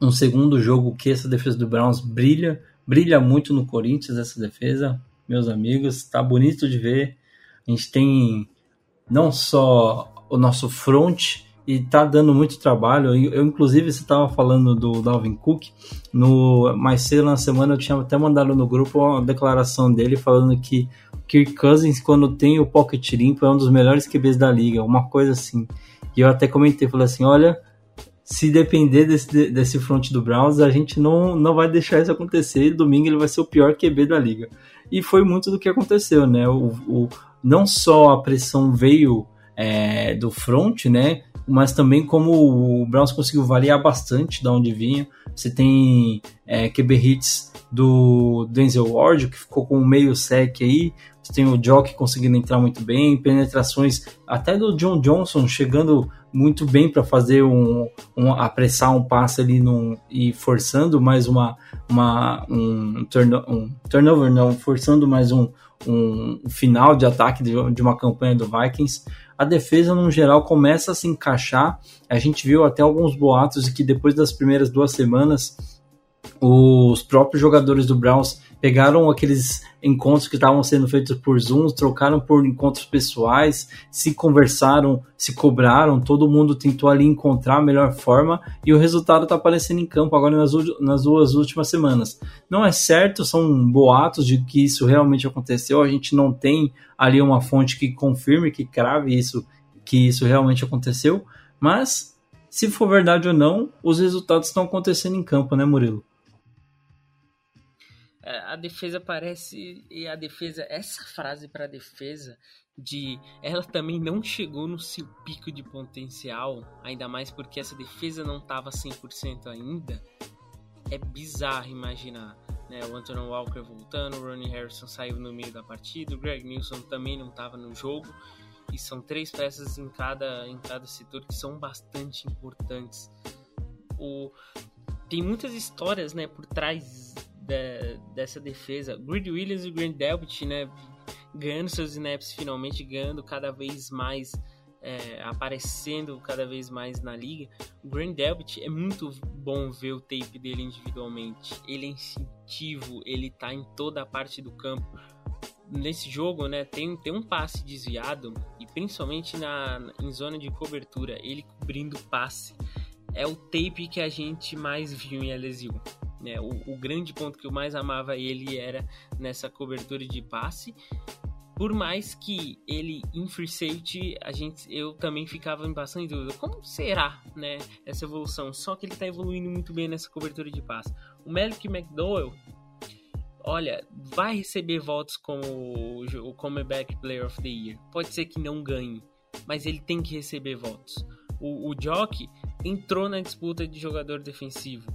Um segundo jogo que essa defesa do Browns brilha, brilha muito no Corinthians essa defesa meus amigos. Tá bonito de ver. A gente tem não só o nosso front e tá dando muito trabalho. Eu, eu inclusive, você estava falando do Dalvin Cook. No, mais cedo na semana eu tinha até mandado no grupo uma declaração dele falando que Kirk Cousins, quando tem o pocket limpo, é um dos melhores QBs da liga, uma coisa assim. E eu até comentei, falei assim, olha, se depender desse, desse front do Browns, a gente não, não vai deixar isso acontecer. Domingo ele vai ser o pior QB da liga e foi muito do que aconteceu, né? O, o não só a pressão veio é, do front, né? Mas também como o Browns conseguiu variar bastante de onde vinha. Você tem é, QB hits do Denzel Ward, que ficou com meio sec aí. Você tem o Jock conseguindo entrar muito bem, penetrações até do John Johnson chegando muito bem para fazer um, um, apressar um passe ali num, e forçando mais uma, uma um, um turnover, não, forçando mais um, um final de ataque de, de uma campanha do Vikings. A defesa, no geral, começa a se encaixar. A gente viu até alguns boatos de que depois das primeiras duas semanas, os próprios jogadores do Browns pegaram aqueles encontros que estavam sendo feitos por Zoom, trocaram por encontros pessoais, se conversaram, se cobraram, todo mundo tentou ali encontrar a melhor forma e o resultado está aparecendo em campo agora nas, nas duas últimas semanas. Não é certo, são boatos de que isso realmente aconteceu, a gente não tem ali uma fonte que confirme, que crave isso, que isso realmente aconteceu, mas se for verdade ou não, os resultados estão acontecendo em campo, né, Murilo? É, a defesa parece. E a defesa. Essa frase para defesa de ela também não chegou no seu pico de potencial, ainda mais porque essa defesa não estava 100% ainda. É bizarro imaginar. Né? O Anthony Walker voltando, o Ronnie Harrison saiu no meio da partida, o Greg Nilsson também não estava no jogo. E são três peças em cada, em cada setor que são bastante importantes. O, tem muitas histórias né, por trás de, dessa defesa. Grid Williams e Grant Delpit, né, ganhando seus snaps finalmente, ganhando cada vez mais, é, aparecendo cada vez mais na liga. O Grant Delpit é muito bom ver o tape dele individualmente. Ele é instintivo, ele tá em toda a parte do campo. Nesse jogo, né, tem, tem um passe desviado e principalmente na, em zona de cobertura, ele cobrindo passe. É o tape que a gente mais viu em LSU. Né? O, o, grande ponto que eu mais amava ele era nessa cobertura de passe. Por mais que ele em free safety, a gente, eu também ficava em bastante dúvida. Como será, né, essa evolução? Só que ele está evoluindo muito bem nessa cobertura de passe. O Malik McDowell, olha, vai receber votos como o Comeback Player of the Year. Pode ser que não ganhe, mas ele tem que receber votos. O, o Jock entrou na disputa de jogador defensivo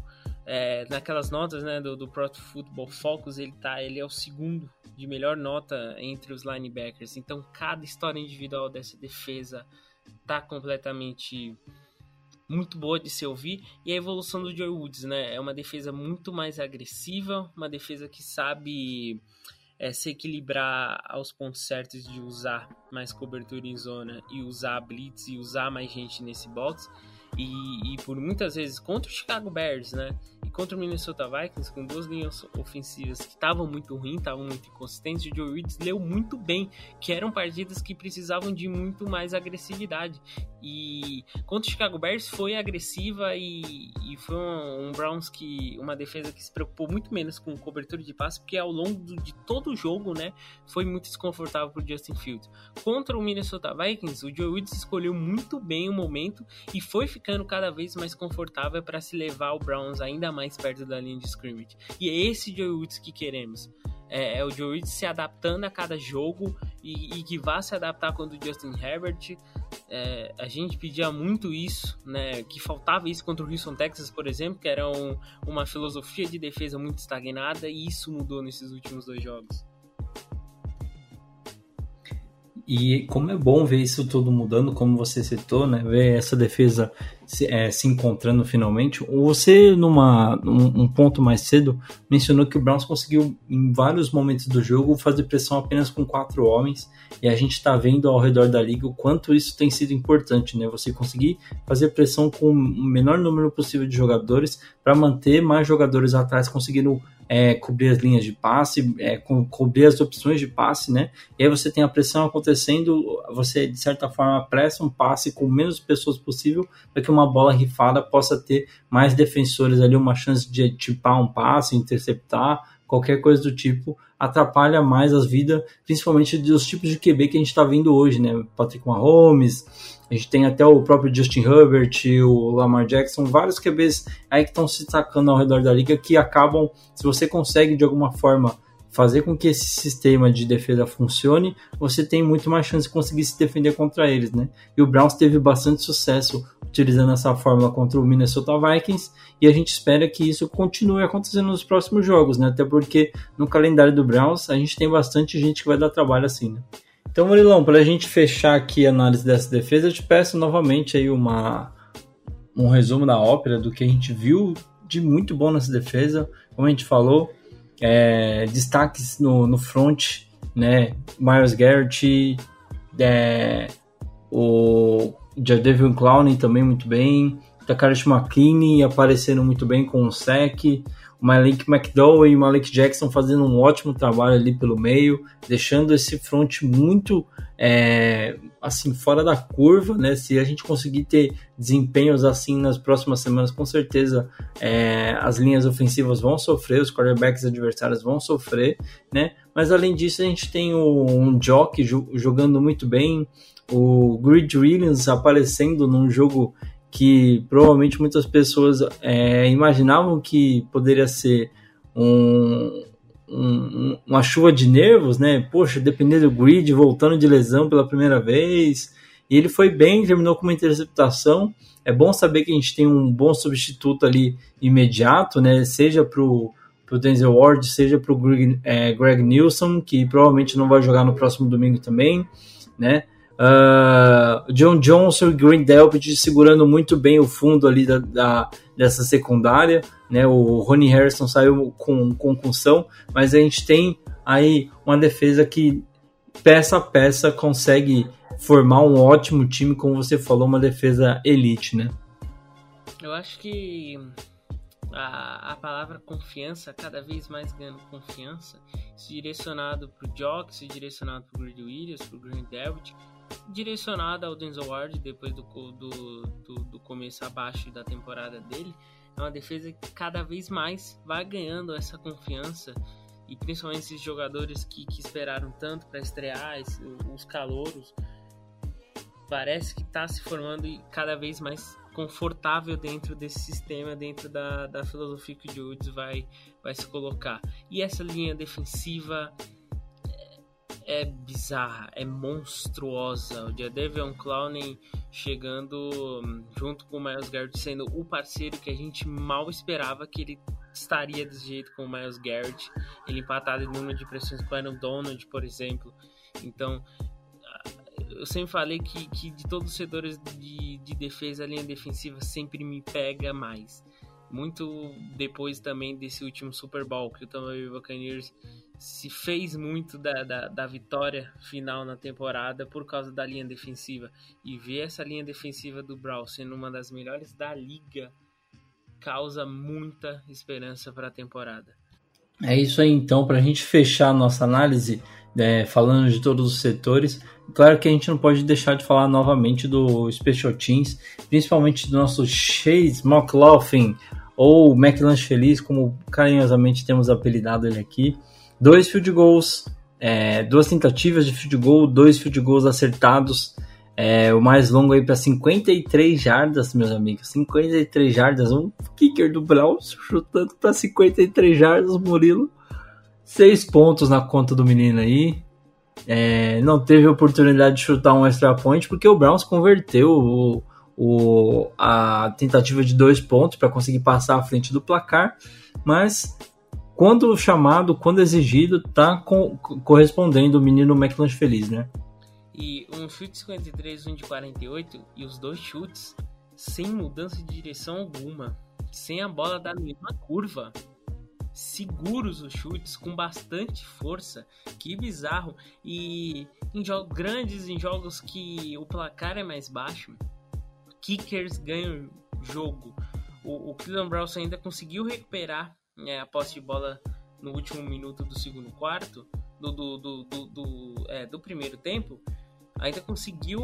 é, naquelas notas né, do, do Pro Football Focus, ele, tá, ele é o segundo de melhor nota entre os linebackers. Então, cada história individual dessa defesa tá completamente muito boa de se ouvir. E a evolução do Joe Woods, né? É uma defesa muito mais agressiva, uma defesa que sabe é, se equilibrar aos pontos certos de usar mais cobertura em zona e usar blitz e usar mais gente nesse box. E, e, por muitas vezes contra o Chicago Bears, né? E contra o Minnesota Vikings, com duas linhas ofensivas que estavam muito ruins, estavam muito inconsistentes, o Joe Reeds leu muito bem, que eram partidas que precisavam de muito mais agressividade. E contra o Chicago Bears foi agressiva e, e foi um, um, Browns que. uma defesa que se preocupou muito menos com cobertura de passe, porque ao longo de todo o jogo, né, foi muito desconfortável para Justin Fields. Contra o Minnesota Vikings, o Joe Woods escolheu muito bem o momento e foi ficando cada vez mais confortável para se levar o Browns ainda mais perto da linha de scrimmage. E é esse Joe Woods que queremos. É, é o Joe Woods se adaptando a cada jogo e, e, que vá se adaptar quando o Justin Herbert. É, a gente pedia muito isso, né? Que faltava isso contra o Houston Texas, por exemplo, que era um, uma filosofia de defesa muito estagnada e isso mudou nesses últimos dois jogos. E como é bom ver isso tudo mudando, como você citou, né? Ver essa defesa se, é, se encontrando finalmente. Você, numa um, um, ponto mais cedo, mencionou que o Browns conseguiu, em vários momentos do jogo, fazer pressão apenas com quatro homens. E a gente está vendo ao redor da liga o quanto isso tem sido importante, né? Você conseguir fazer pressão com o menor número possível de jogadores para manter mais jogadores atrás conseguindo é, cobrir as linhas de passe, é, co cobrir as opções de passe, né? E aí você tem a pressão acontecendo, você de certa forma pressa um passe com menos pessoas possível para que uma bola rifada possa ter mais defensores ali, uma chance de tipar um passe, interceptar, qualquer coisa do tipo, atrapalha mais as vidas, principalmente dos tipos de QB que a gente está vendo hoje, né? Patrick Mahomes, a gente tem até o próprio Justin Herbert, o Lamar Jackson, vários QBs aí que estão se destacando ao redor da liga que acabam, se você consegue de alguma forma fazer com que esse sistema de defesa funcione, você tem muito mais chance de conseguir se defender contra eles, né? E o Browns teve bastante sucesso utilizando essa fórmula contra o Minnesota Vikings e a gente espera que isso continue acontecendo nos próximos jogos, né? Até porque no calendário do Browns a gente tem bastante gente que vai dar trabalho assim, né? Então, Murilão, para a gente fechar aqui a análise dessa defesa, eu te peço novamente aí uma, um resumo da ópera do que a gente viu de muito bom nessa defesa. Como a gente falou, é, destaques no, no front, né? Miles Garrett, é, o Jadavion Clowney também muito bem, Takashi McKinney aparecendo muito bem com o sec, o Malik McDowell e o Malik Jackson fazendo um ótimo trabalho ali pelo meio, deixando esse front muito é, assim fora da curva, né? Se a gente conseguir ter desempenhos assim nas próximas semanas, com certeza é, as linhas ofensivas vão sofrer, os quarterbacks adversários vão sofrer, né? Mas além disso, a gente tem o, um Jock jogando muito bem, o Grid Williams aparecendo num jogo que provavelmente muitas pessoas é, imaginavam que poderia ser um, um, uma chuva de nervos, né? Poxa, dependendo do grid, voltando de lesão pela primeira vez. E ele foi bem, terminou com uma interceptação. É bom saber que a gente tem um bom substituto ali imediato, né? Seja para o Denzel Ward, seja para o Greg, é, Greg Nilsson, que provavelmente não vai jogar no próximo domingo também, né? Uh, John Johnson e Green Delpit segurando muito bem o fundo ali da, da, dessa secundária. Né? O Ronnie Harrison saiu com concussão, mas a gente tem aí uma defesa que peça a peça consegue formar um ótimo time, como você falou, uma defesa elite, né? Eu acho que a, a palavra confiança cada vez mais ganhando confiança, se direcionado para o Jock, se direcionado para o Greedy Williams, para o Green Delpit, direcionada ao Denzel Ward depois do, do, do, do, começo abaixo da temporada dele. É uma defesa que cada vez mais vai ganhando essa confiança e principalmente esses jogadores que, que esperaram tanto para estrear, esse, os calouros, parece que está se formando cada vez mais confortável dentro desse sistema, dentro da, da filosofia que o Woods vai, vai se colocar. E essa linha defensiva é bizarra, é monstruosa. O Jadavion Clowney chegando hum, junto com o Miles Garrett sendo o parceiro que a gente mal esperava que ele estaria desse jeito com o Miles Garrett. Ele empatado em número de pressões com o Aaron Donald, por exemplo. Então, ah, eu sempre falei que, que de todos os setores de, de defesa, a linha defensiva sempre me pega mais. Muito depois também desse último Super Bowl que o Tampa Bay Buccaneers se fez muito da, da, da, vitória final na temporada por causa da linha defensiva. E ver essa linha defensiva do Brown sendo uma das melhores da liga causa muita esperança para a temporada. É isso aí, então, para a gente fechar a nossa análise, é, falando de todos os setores, claro que a gente não pode deixar de falar novamente do Special Teams, principalmente do nosso Chase McLaughlin, ou McLanche Feliz, como carinhosamente temos apelidado ele aqui dois field goals, é, duas tentativas de field goal, dois field goals acertados. É, o mais longo aí para 53 jardas, meus amigos. 53 jardas. Um kicker do Browns chutando para 53 jardas, Murilo. Seis pontos na conta do menino aí. É, não teve oportunidade de chutar um extra point porque o Browns converteu o, o, a tentativa de dois pontos para conseguir passar à frente do placar. Mas quando chamado, quando exigido, tá co correspondendo o menino McLanche feliz, né? E um chute 53, um de 48 e os dois chutes sem mudança de direção alguma, sem a bola dar nenhuma curva. Seguros os chutes, com bastante força. Que bizarro. E em jogos grandes, em jogos que o placar é mais baixo, kickers ganham jogo. O, o Cleveland Browns ainda conseguiu recuperar é, a posse de bola no último minuto do segundo quarto, do, do, do, do, do, é, do primeiro tempo, ainda conseguiu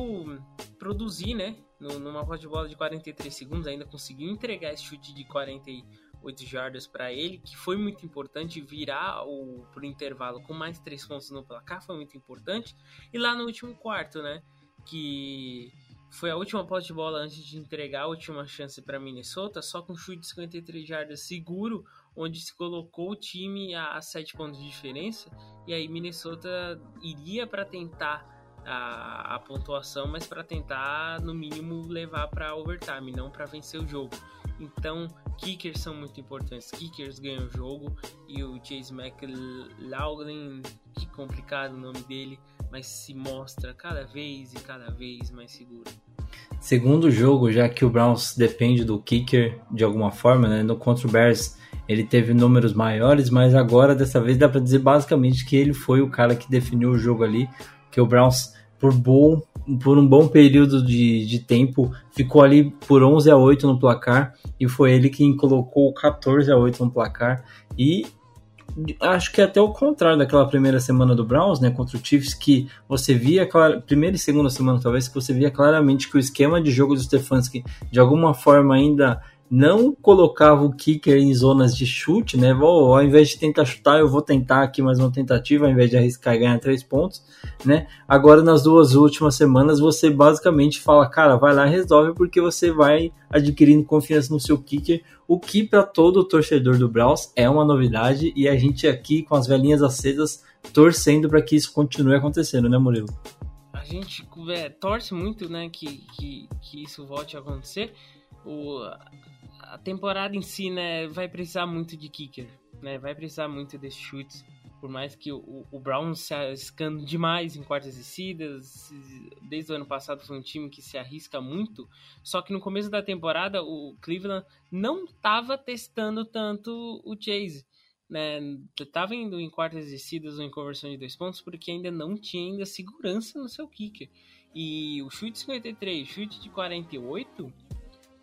produzir, né? Numa posse de bola de 43 segundos, ainda conseguiu entregar esse chute de 48 jardas para ele, que foi muito importante. Virar o pro intervalo com mais três pontos no placar foi muito importante. E lá no último quarto, né? Que foi a última posse de bola antes de entregar a última chance para Minnesota, só com chute de 53 jardas seguro, onde se colocou o time a 7 pontos de diferença, e aí Minnesota iria para tentar a, a, pontuação, mas para tentar no mínimo levar para overtime, não para vencer o jogo. Então, kickers são muito importantes. Kickers ganham o jogo e o Chase McLaughlin, que complicado o nome dele, mas se mostra cada vez e cada vez mais seguro. Segundo jogo, já que o Browns depende do kicker de alguma forma, né? No contra o Bears ele teve números maiores, mas agora dessa vez dá para dizer basicamente que ele foi o cara que definiu o jogo ali, que o Browns por bom por um bom período de, de tempo ficou ali por 11 a 8 no placar e foi ele quem colocou 14 a 8 no placar e acho que até o contrário daquela primeira semana do Browns, né, contra o Chiefs, que você via, primeira e segunda semana talvez, que você via claramente que o esquema de jogo do Stefanski de alguma forma ainda não colocava o kicker em zonas de chute, né? Vou, ao invés de tentar chutar, eu vou tentar aqui mais uma tentativa, ao invés de arriscar e ganhar três pontos, né? Agora, nas duas últimas semanas, você basicamente fala, cara, vai lá e resolve, porque você vai adquirindo confiança no seu kicker, o que para todo torcedor do Browns é uma novidade, e a gente aqui com as velhinhas acesas torcendo para que isso continue acontecendo, né, Murilo? A gente é, torce muito, né, que, que, que isso volte a acontecer. O, a temporada em si, né, vai precisar muito de kicker, né? Vai precisar muito desses chutes. Por mais que o, o Brown se arriscando demais em quartas descidas, desde o ano passado foi um time que se arrisca muito. Só que no começo da temporada o Cleveland não estava testando tanto o Chase. Né, tava indo em quartas descidas ou em conversão de dois pontos porque ainda não tinha ainda segurança no seu kicker. E o chute de 53, chute de 48,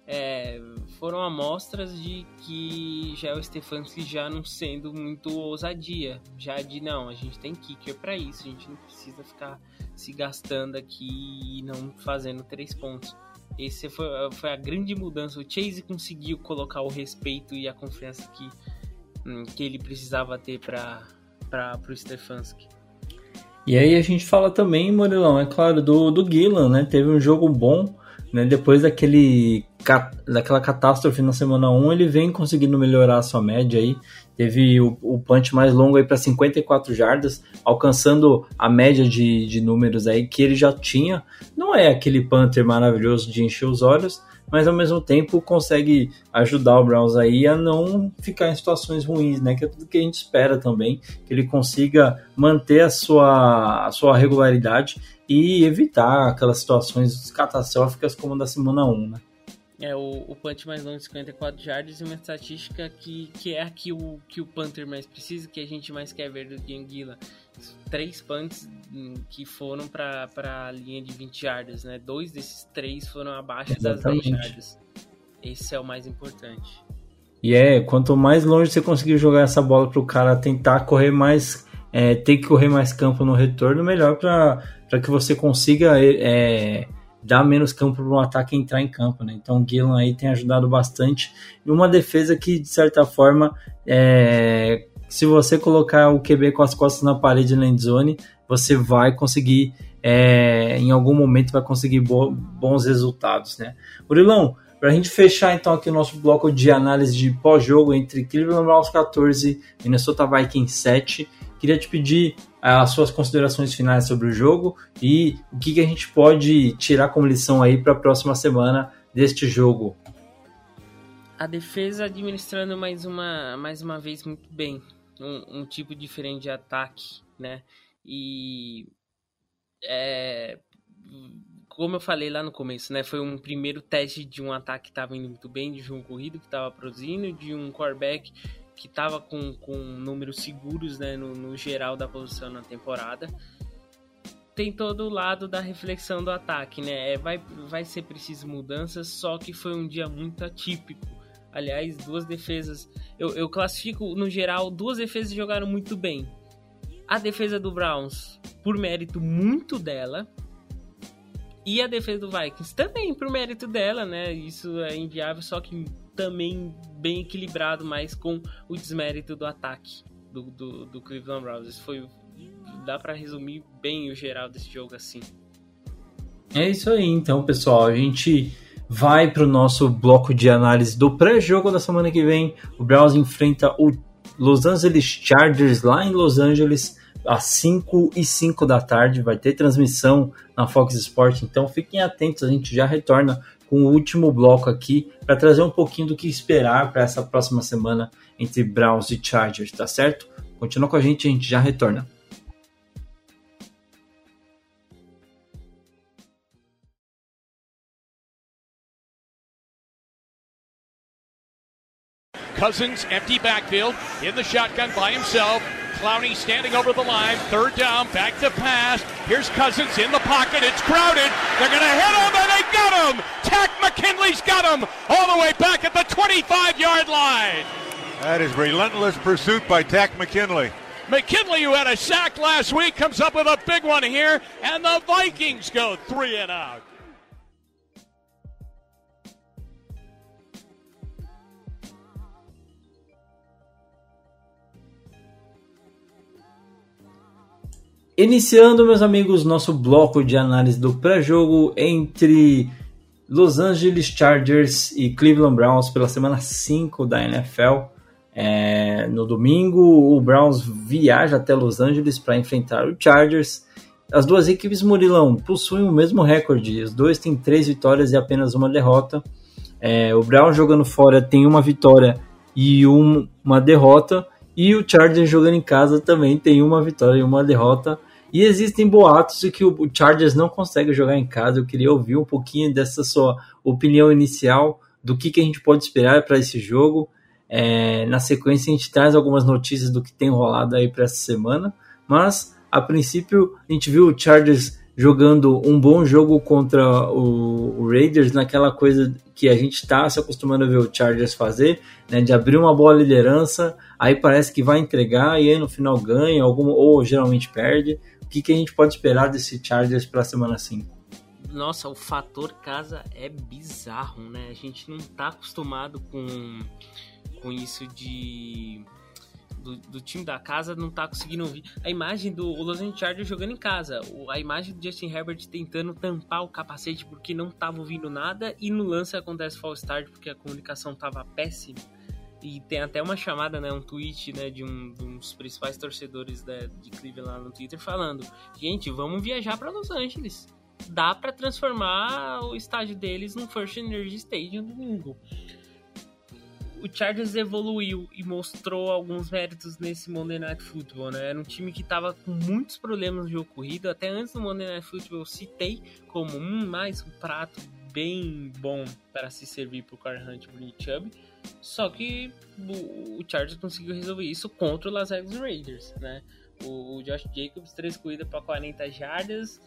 é, foram amostras de que já o Stefanski já não sendo muito ousadia, já de não, a gente tem kicker para isso, a gente não precisa ficar se gastando aqui e não fazendo três pontos. Esse foi, foi a grande mudança. O Chase conseguiu colocar o respeito e a confiança que, hum, que ele precisava ter para o Stefanski. E aí a gente fala também, Morilão, é claro, do, do Gillan, né? Teve um jogo bom, né? Depois daquele daquela catástrofe na semana 1, ele vem conseguindo melhorar a sua média aí. Teve o, o punch mais longo aí para 54 jardas, alcançando a média de, de números aí que ele já tinha. Não é aquele punter maravilhoso de encher os olhos, mas ao mesmo tempo consegue ajudar o Browns aí a não ficar em situações ruins, né? Que é tudo que a gente espera também, que ele consiga manter a sua, a sua regularidade e evitar aquelas situações catastróficas como da semana 1, né? É o, o punch mais longo de 54 jardas e uma estatística que, que é a que o, que o Panther mais precisa, que a gente mais quer ver do Anguila. Três punts hum, que foram para a linha de 20 jardas, né? Dois desses três foram abaixo Exatamente. das 10 jardas. Esse é o mais importante. E é, quanto mais longe você conseguir jogar essa bola para o cara tentar correr mais, é, ter que correr mais campo no retorno, melhor para que você consiga é, dá menos campo para um ataque entrar em campo, né? Então o Gillan aí tem ajudado bastante. E uma defesa que, de certa forma, é... se você colocar o QB com as costas na parede na endzone, você vai conseguir, é... em algum momento, vai conseguir bo... bons resultados, né? Murilão, para a gente fechar então aqui o nosso bloco de análise de pós-jogo entre Cleveland Browns 14 e Minnesota Vikings 7, queria te pedir as suas considerações finais sobre o jogo e o que, que a gente pode tirar como lição aí para a próxima semana deste jogo. A defesa administrando mais uma, mais uma vez muito bem, um, um tipo diferente de ataque, né? E é, como eu falei lá no começo, né? Foi um primeiro teste de um ataque que estava indo muito bem, de um corrido que estava produzindo, de um quarterback que estava com, com números seguros né, no, no geral da posição na temporada. Tem todo o lado da reflexão do ataque, né? É, vai, vai ser preciso mudanças, só que foi um dia muito atípico. Aliás, duas defesas. Eu, eu classifico, no geral, duas defesas jogaram muito bem. A defesa do Browns, por mérito muito dela, e a defesa do Vikings também por mérito dela, né? Isso é inviável, só que também bem equilibrado, mas com o desmérito do ataque do, do, do Cleveland Browns. Foi, dá para resumir bem o geral desse jogo assim. É isso aí, então, pessoal. A gente vai para o nosso bloco de análise do pré-jogo da semana que vem. O Browns enfrenta o Los Angeles Chargers lá em Los Angeles às 5 e 5 da tarde. Vai ter transmissão na Fox Sports, então fiquem atentos. A gente já retorna com o último bloco aqui para trazer um pouquinho do que esperar para essa próxima semana entre Browns e Chargers, tá certo? Continua com a gente, a gente já retorna. Cousins, empty backfield, in the shotgun by himself. Clowney standing over the line. Third down, back to pass. Here's Cousins in the pocket. It's crowded. They're going to hit him, and they got him. Tack McKinley's got him all the way back at the 25-yard line. That is relentless pursuit by Tack McKinley. McKinley, who had a sack last week, comes up with a big one here, and the Vikings go three and out. Iniciando, meus amigos, nosso bloco de análise do pré-jogo entre Los Angeles Chargers e Cleveland Browns pela semana 5 da NFL. É, no domingo, o Browns viaja até Los Angeles para enfrentar o Chargers. As duas equipes, Murilão, possuem o mesmo recorde. Os dois têm três vitórias e apenas uma derrota. É, o Browns jogando fora tem uma vitória e um, uma derrota. E o Chargers jogando em casa também tem uma vitória e uma derrota. E existem boatos de que o Chargers não consegue jogar em casa. Eu queria ouvir um pouquinho dessa sua opinião inicial do que, que a gente pode esperar para esse jogo. É, na sequência, a gente traz algumas notícias do que tem rolado aí para essa semana. Mas, a princípio, a gente viu o Chargers jogando um bom jogo contra o, Raiders, naquela coisa que a gente está se acostumando a ver o Chargers fazer, né, de abrir uma boa liderança, aí parece que vai entregar e aí no final ganha, algum, ou geralmente perde. Que, que a gente pode esperar desse Chargers para a semana 5? Nossa, o fator casa é bizarro, né? A gente não tá acostumado com, com isso de do, do, time da casa não tá conseguindo ouvir. A imagem do Los Angeles Chargers jogando em casa, a imagem do Justin Herbert tentando tampar o capacete porque não tava ouvindo nada e no lance acontece false start porque a comunicação tava péssima. E tem até uma chamada, né, um tweet, né, de um, de um dos principais torcedores né, de Cleveland lá no Twitter falando: "Gente, vamos viajar para Los Angeles. Dá para transformar o estádio deles no First Energy Stadium domingo." o Chargers evoluiu e mostrou alguns méritos nesse Monday Night Football, né? Era um time que estava com muitos problemas no jogo corrido. Até antes do Monday Night Football eu citei como um mais um prato bem bom para se servir para o Car Hunt Chubb. Só que o, Chargers conseguiu resolver isso contra o Las Vegas Raiders, né? O, Josh Jacobs, três corridas para 40 jardas,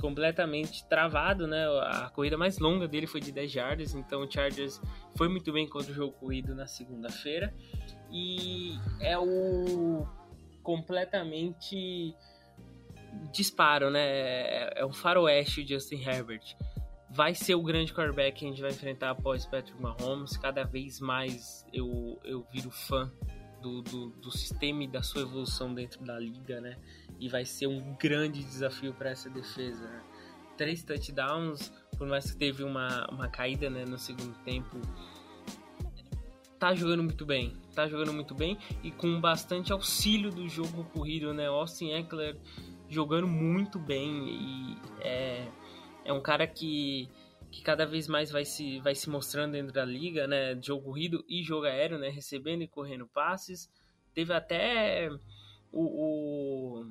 completamente travado, né? A corrida mais longa dele foi de 10 jardas, então o Chargers foi muito bem contra o jogo corrido na segunda-feira. E é o completamente disparo, né? É, é um faroeste o Justin Herbert. Vai ser o grande quarterback que a gente vai enfrentar após Patrick Mahomes. Cada vez mais eu, eu viro fã do, do, do sistema e da sua evolução dentro da liga, né? e vai ser um grande desafio para essa defesa. Né? Três touchdowns, por mais que teve uma, uma caída né, no segundo tempo, tá jogando muito bem, tá jogando muito bem e com bastante auxílio do jogo corrido, né? Austin Eckler jogando muito bem e é, é um cara que, que cada vez mais vai se, vai se mostrando dentro da liga, né? Jogo corrido e jogo aéreo, né? Recebendo e correndo passes. Teve até o, o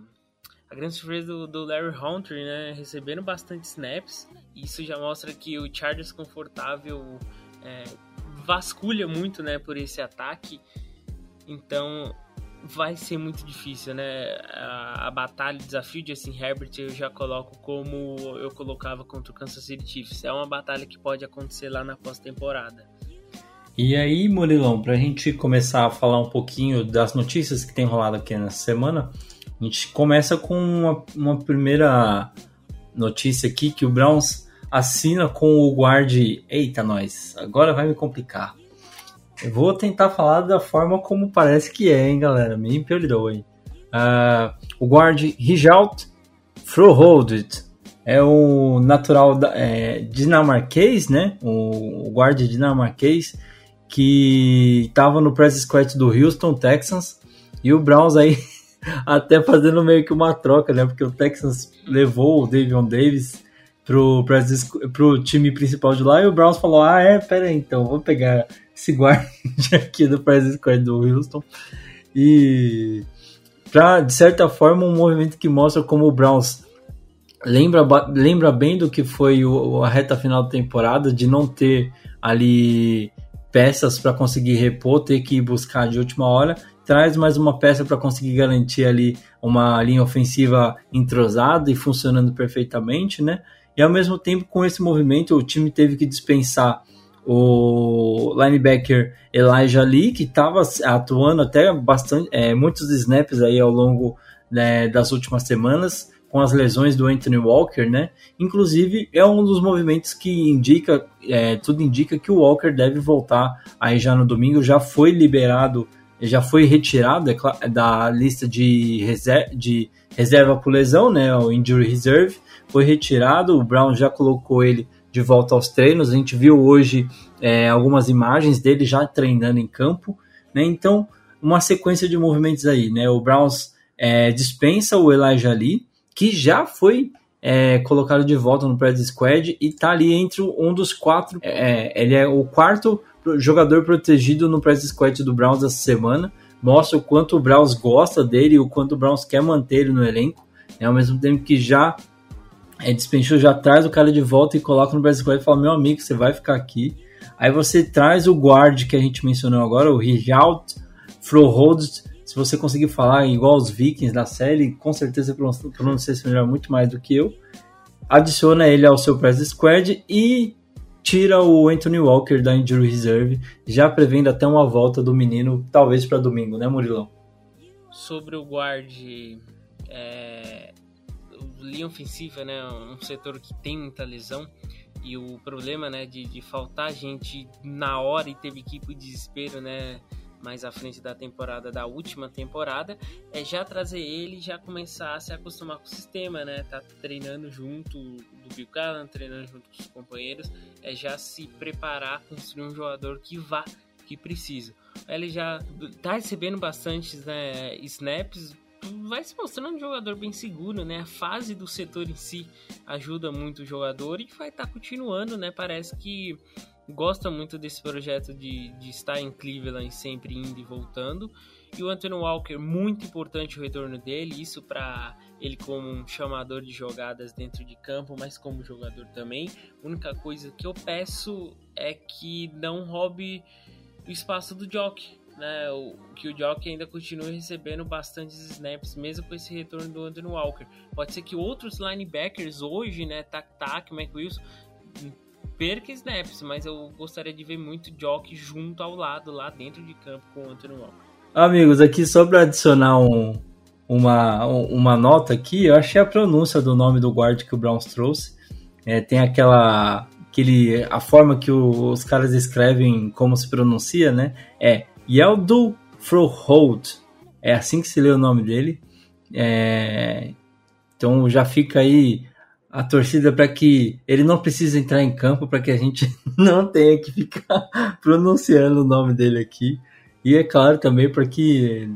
a grande surpresa do, do Larry Hunter, né, recebendo bastante snaps. Isso já mostra que o Chargers confortável é, vasculha muito, né, por esse ataque. Então vai ser muito difícil, né? A, a batalha, o desafio de Justin Herbert eu já coloco como eu colocava contra o Kansas City Chiefs. É uma batalha que pode acontecer lá na pós-temporada. E aí, Murilão, para a gente começar a falar um pouquinho das notícias que tem rolado aqui nessa semana, a gente começa com uma, uma primeira notícia aqui que o Browns assina com o guard. Eita, nós, agora vai me complicar. Eu vou tentar falar da forma como parece que é, hein, galera? Me perdoe. Uh, o guard Rijalt Froholdit é o natural da, é, dinamarquês, né? O, o guard dinamarquês que estava no press squad do Houston Texans e o Browns aí [laughs] até fazendo meio que uma troca, né? Porque o Texans levou o Davion Davis pro, pro time principal de lá e o Browns falou: Ah, é, pera aí, então, vou pegar esse guarda [laughs] aqui do press squad do Houston. E, pra, de certa forma, um movimento que mostra como o Browns lembra, lembra bem do que foi o, a reta final da temporada, de não ter ali peças para conseguir repor, ter que buscar de última hora traz mais uma peça para conseguir garantir ali uma linha ofensiva entrosada e funcionando perfeitamente, né? E ao mesmo tempo, com esse movimento, o time teve que dispensar o linebacker Elijah Lee, que estava atuando até bastante, é, muitos snaps aí ao longo né, das últimas semanas, com as lesões do Anthony Walker, né? Inclusive, é um dos movimentos que indica, é, tudo indica que o Walker deve voltar aí já no domingo, já foi liberado já foi retirado é da lista de, de reserva por lesão, né, o injury reserve, foi retirado, o Brown já colocou ele de volta aos treinos, a gente viu hoje é, algumas imagens dele já treinando em campo, né, então uma sequência de movimentos aí, né, o Browns é, dispensa o Elijah Lee, que já foi é, colocado de volta no practice squad e tá ali entre um dos quatro, é, ele é o quarto jogador protegido no practice squad do Browns essa semana, mostra o quanto o Browns gosta dele e o quanto o Browns quer manter ele no elenco, né, ao mesmo tempo que já é, dispensou, já traz o cara de volta e coloca no squad e fala, meu amigo, você vai ficar aqui, aí você traz o guard que a gente mencionou agora, o Rijalt Froholt, se você conseguir falar igual os Vikings da série, com certeza pronuncia se melhor muito mais do que eu. Adiciona ele ao seu press squad e tira o Anthony Walker da injury reserve, já prevendo até uma volta do menino, talvez para domingo, né, Murilão? Sobre o guard, é, linha ofensiva, né, um setor que tem muita lesão e o problema, né, de, de faltar gente na hora e teve que ir pro desespero, né, mais à frente da temporada, da última temporada, é já trazer ele já começar a se acostumar com o sistema, né? Tá treinando junto do Bill Callan, treinando junto com os companheiros, é já se preparar, construir um jogador que vá, que precisa. Ele já tá recebendo bastante né, snaps, vai se mostrando um jogador bem seguro, né? A fase do setor em si ajuda muito o jogador e vai estar tá continuando, né? Parece que gosta muito desse projeto de, de estar em Cleveland sempre indo e voltando. E o Anthony Walker, muito importante o retorno dele, isso para ele como um chamador de jogadas dentro de campo, mas como jogador também. A única coisa que eu peço é que não roube o espaço do Jock, né? O, que o Jock ainda continue recebendo bastantes snaps, mesmo com esse retorno do Anthony Walker. Pode ser que outros linebackers hoje, né, Tac Tac, McWilson, perca snaps, mas eu gostaria de ver muito Jock junto ao lado, lá dentro de campo com o Anthony Walker. Amigos, aqui só para adicionar um, uma, uma nota aqui, eu achei a pronúncia do nome do guard que o Browns trouxe. É, tem aquela. Aquele, a forma que o, os caras escrevem como se pronuncia, né? É Yeldo Froholt. É assim que se lê o nome dele. É, então já fica aí a torcida para que ele não precise entrar em campo, para que a gente [laughs] não tenha que ficar [laughs] pronunciando o nome dele aqui. E é claro também para que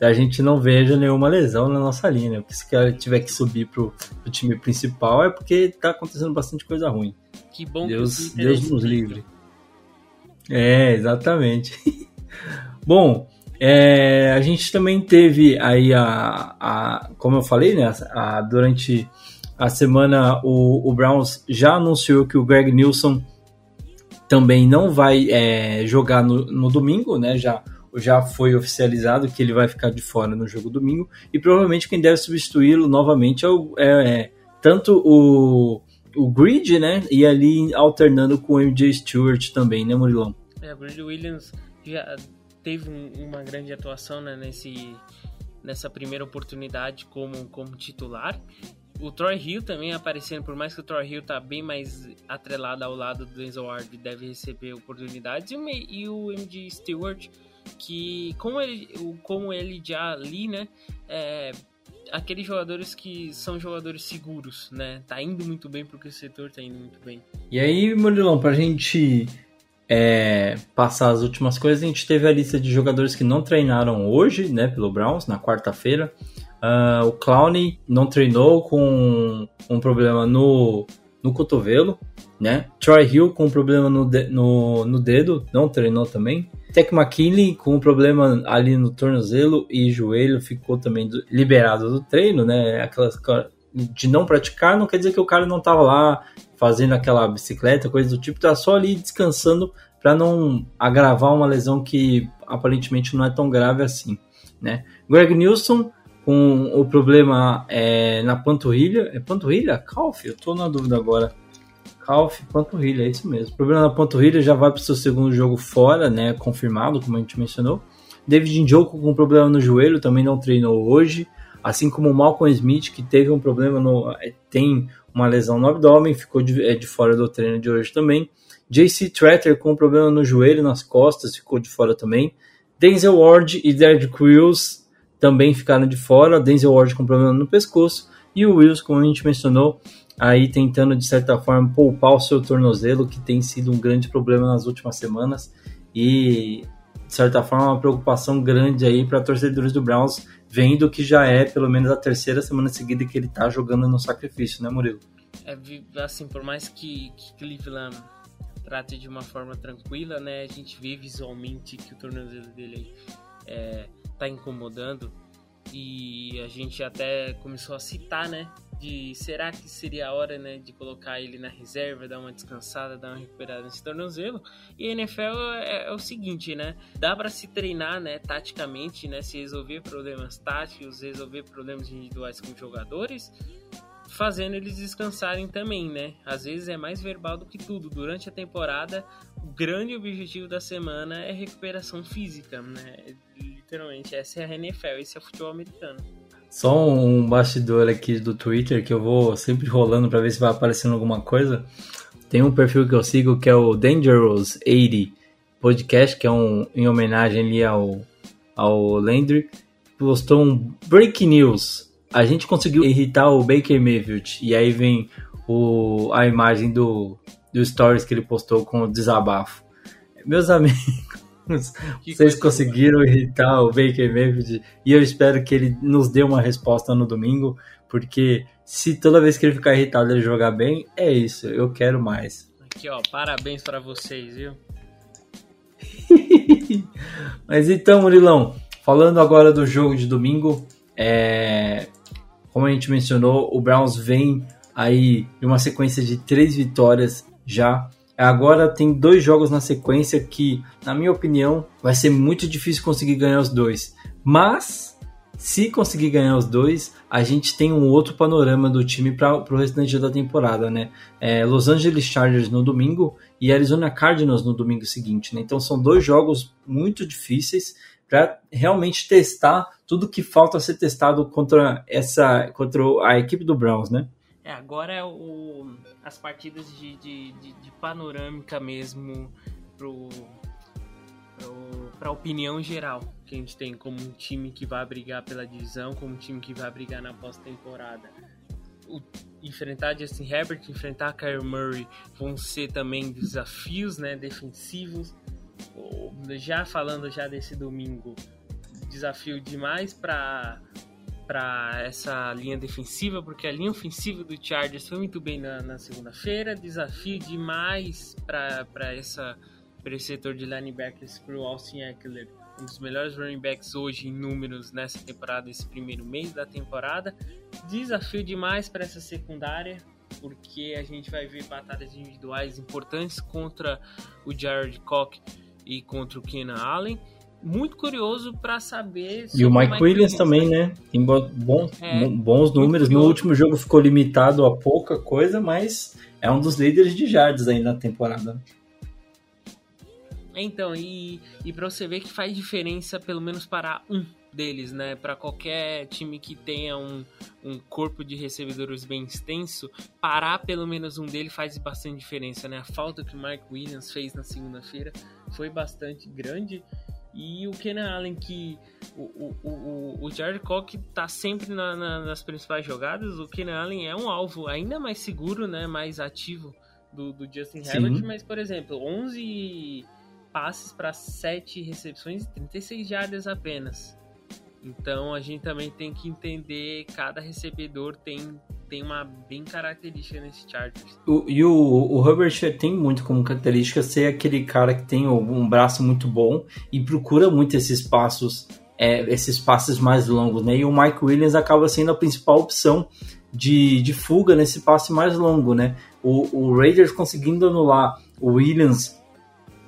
a gente não veja nenhuma lesão na nossa linha, porque se o cara tiver que subir pro, pro time principal é porque está acontecendo bastante coisa ruim. Que bom Deus, que Deus nos livre. É, exatamente. [laughs] bom, é, a gente também teve aí a, a como eu falei, né, a, durante a semana o, o Browns já anunciou que o Greg Nilsson também não vai é, jogar no, no, domingo, né? Já, já foi oficializado que ele vai ficar de fora no jogo domingo e provavelmente quem deve substituí-lo novamente é, o, é, é, tanto o, o Grid, né? E ali alternando com o MJ Stewart também, né, Murilão? É, o Grid Williams já teve um, uma grande atuação né, nesse, nessa primeira oportunidade como, como titular o Troy Hill também aparecendo, por mais que o Troy Hill tá bem mais atrelado ao lado do Denzel Ward, deve receber oportunidades. E o, e o MD Stewart, que como ele, como ele já ali, né, é, aqueles jogadores que são jogadores seguros, né, tá indo muito bem porque o setor tá indo muito bem. E aí, Murilão, pra gente é, passar as últimas coisas, a gente teve a lista de jogadores que não treinaram hoje, né, pelo Browns, na quarta-feira. Uh, o Clowney não treinou com um problema no, no cotovelo, né? Troy Hill com um problema no, de, no, no dedo, não treinou também. Tech McKinley com um problema ali no tornozelo e joelho ficou também do, liberado do treino, né? Aquelas de não praticar não quer dizer que o cara não estava lá fazendo aquela bicicleta, coisa do tipo, tá só ali descansando para não agravar uma lesão que aparentemente não é tão grave assim, né? Greg Nilsson com o problema é, na panturrilha. É panturrilha? Calf? Eu tô na dúvida agora. Calf, panturrilha, é isso mesmo. Problema na panturrilha já vai para o seu segundo jogo fora, né? Confirmado, como a gente mencionou. David Njoku com problema no joelho, também não treinou hoje. Assim como o Malcolm Smith, que teve um problema no. É, tem uma lesão no abdômen, ficou de, é, de fora do treino de hoje também. JC Tretter com problema no joelho, nas costas, ficou de fora também. Denzel Ward e Derek Crews também ficaram de fora. Denzel Ward com problema no pescoço e o Wills, como a gente mencionou, aí tentando de certa forma poupar o seu tornozelo, que tem sido um grande problema nas últimas semanas e de certa forma uma preocupação grande aí para torcedores do Browns, vendo que já é pelo menos a terceira semana seguida que ele está jogando no sacrifício, né, Murilo? É, assim, por mais que, que Cleveland trate de uma forma tranquila, né, a gente vê visualmente que o tornozelo dele é, tá incomodando e a gente até começou a citar, né, de será que seria a hora, né, de colocar ele na reserva, dar uma descansada, dar uma recuperada nesse tornozelo. E a NFL é, é o seguinte, né, dá para se treinar, né, taticamente, né, se resolver problemas táticos, resolver problemas individuais com jogadores, fazendo eles descansarem também, né? Às vezes é mais verbal do que tudo. Durante a temporada, o grande objetivo da semana é recuperação física, né? Literalmente, essa é a NFL, esse é futebol americano. Só um bastidor aqui do Twitter que eu vou sempre rolando para ver se vai aparecendo alguma coisa. Tem um perfil que eu sigo que é o Dangerous 80 Podcast, que é um em homenagem ali ao, ao Landry. Postou um Break News. A gente conseguiu irritar o Baker Mayfield. E aí vem o, a imagem do, do Stories que ele postou com o desabafo. Meus [laughs] amigos, que Vocês conseguiram boa. irritar o Baker Mayfield e eu espero que ele nos dê uma resposta no domingo, porque se toda vez que ele ficar irritado ele jogar bem, é isso, eu quero mais. Aqui ó, parabéns para vocês, viu? [laughs] Mas então, Murilão, falando agora do jogo de domingo, é... como a gente mencionou, o Browns vem aí em uma sequência de três vitórias já Agora tem dois jogos na sequência que, na minha opinião, vai ser muito difícil conseguir ganhar os dois. Mas, se conseguir ganhar os dois, a gente tem um outro panorama do time para o restante da temporada, né? É Los Angeles Chargers no domingo e Arizona Cardinals no domingo seguinte, né? Então são dois jogos muito difíceis para realmente testar tudo que falta ser testado contra essa contra a equipe do Browns, né? É, agora é o as partidas de, de, de, de panorâmica mesmo pro, para a opinião geral que a gente tem como um time que vai brigar pela divisão, como um time que vai brigar na pós-temporada. Enfrentar Justin Herbert, enfrentar Kyler Murray vão ser também desafios né, defensivos. Já falando já desse domingo, desafio demais para para essa linha defensiva, porque a linha ofensiva do Chargers foi muito bem na, na segunda-feira. Desafio demais para essa para esse setor de linebackers para o Austin Eckler, um dos melhores running backs hoje em números nessa temporada, esse primeiro mês da temporada. Desafio demais para essa secundária, porque a gente vai ver batalhas individuais importantes contra o Jared Cock e contra o Kenan Allen muito curioso para saber. E o Mike, Mike Williams, Williams também, né? Tem bons, é, bons números. No último jogo ficou limitado a pouca coisa, mas é um dos líderes de jardas aí na temporada. Então, e, e para você ver que faz diferença, pelo menos para um deles, né? Para qualquer time que tenha um, um corpo de recebedores bem extenso, parar pelo menos um dele faz bastante diferença, né? A falta que o Mike Williams fez na segunda-feira foi bastante grande. E o Kenan Allen, que o, o, o, o Jared Cock tá sempre na, na, nas principais jogadas, o Kenan Allen é um alvo ainda mais seguro, né, mais ativo do, do Justin Herbert, mas, por exemplo, 11 passes para 7 recepções e 36 jardas apenas. Então a gente também tem que entender cada recebedor tem tem uma bem característica nesse Chargers. O, e o, o Herbert tem muito como característica ser aquele cara que tem um braço muito bom e procura muito esses passos, é, esses passes mais longos, né? E o Mike Williams acaba sendo a principal opção de, de fuga nesse passe mais longo, né? O, o Raiders conseguindo anular o Williams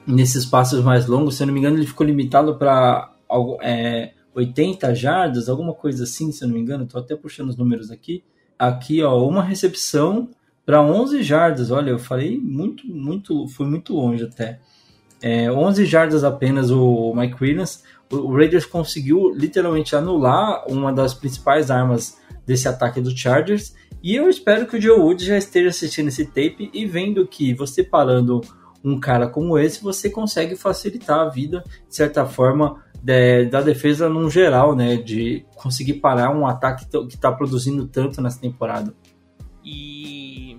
nesses passes mais longos, se eu não me engano, ele ficou limitado para é, 80 jardas, alguma coisa assim, se eu não me engano, estou até puxando os números aqui aqui, ó, uma recepção para 11 jardas. Olha, eu falei muito, muito, fui muito longe até. É, 11 jardas apenas o Mike Williams. O Raiders conseguiu literalmente anular uma das principais armas desse ataque do Chargers. E eu espero que o Joe Wood já esteja assistindo esse tape e vendo que você parando um cara como esse, você consegue facilitar a vida, de certa forma, de, da defesa num geral, né? De conseguir parar um ataque que está produzindo tanto nessa temporada. E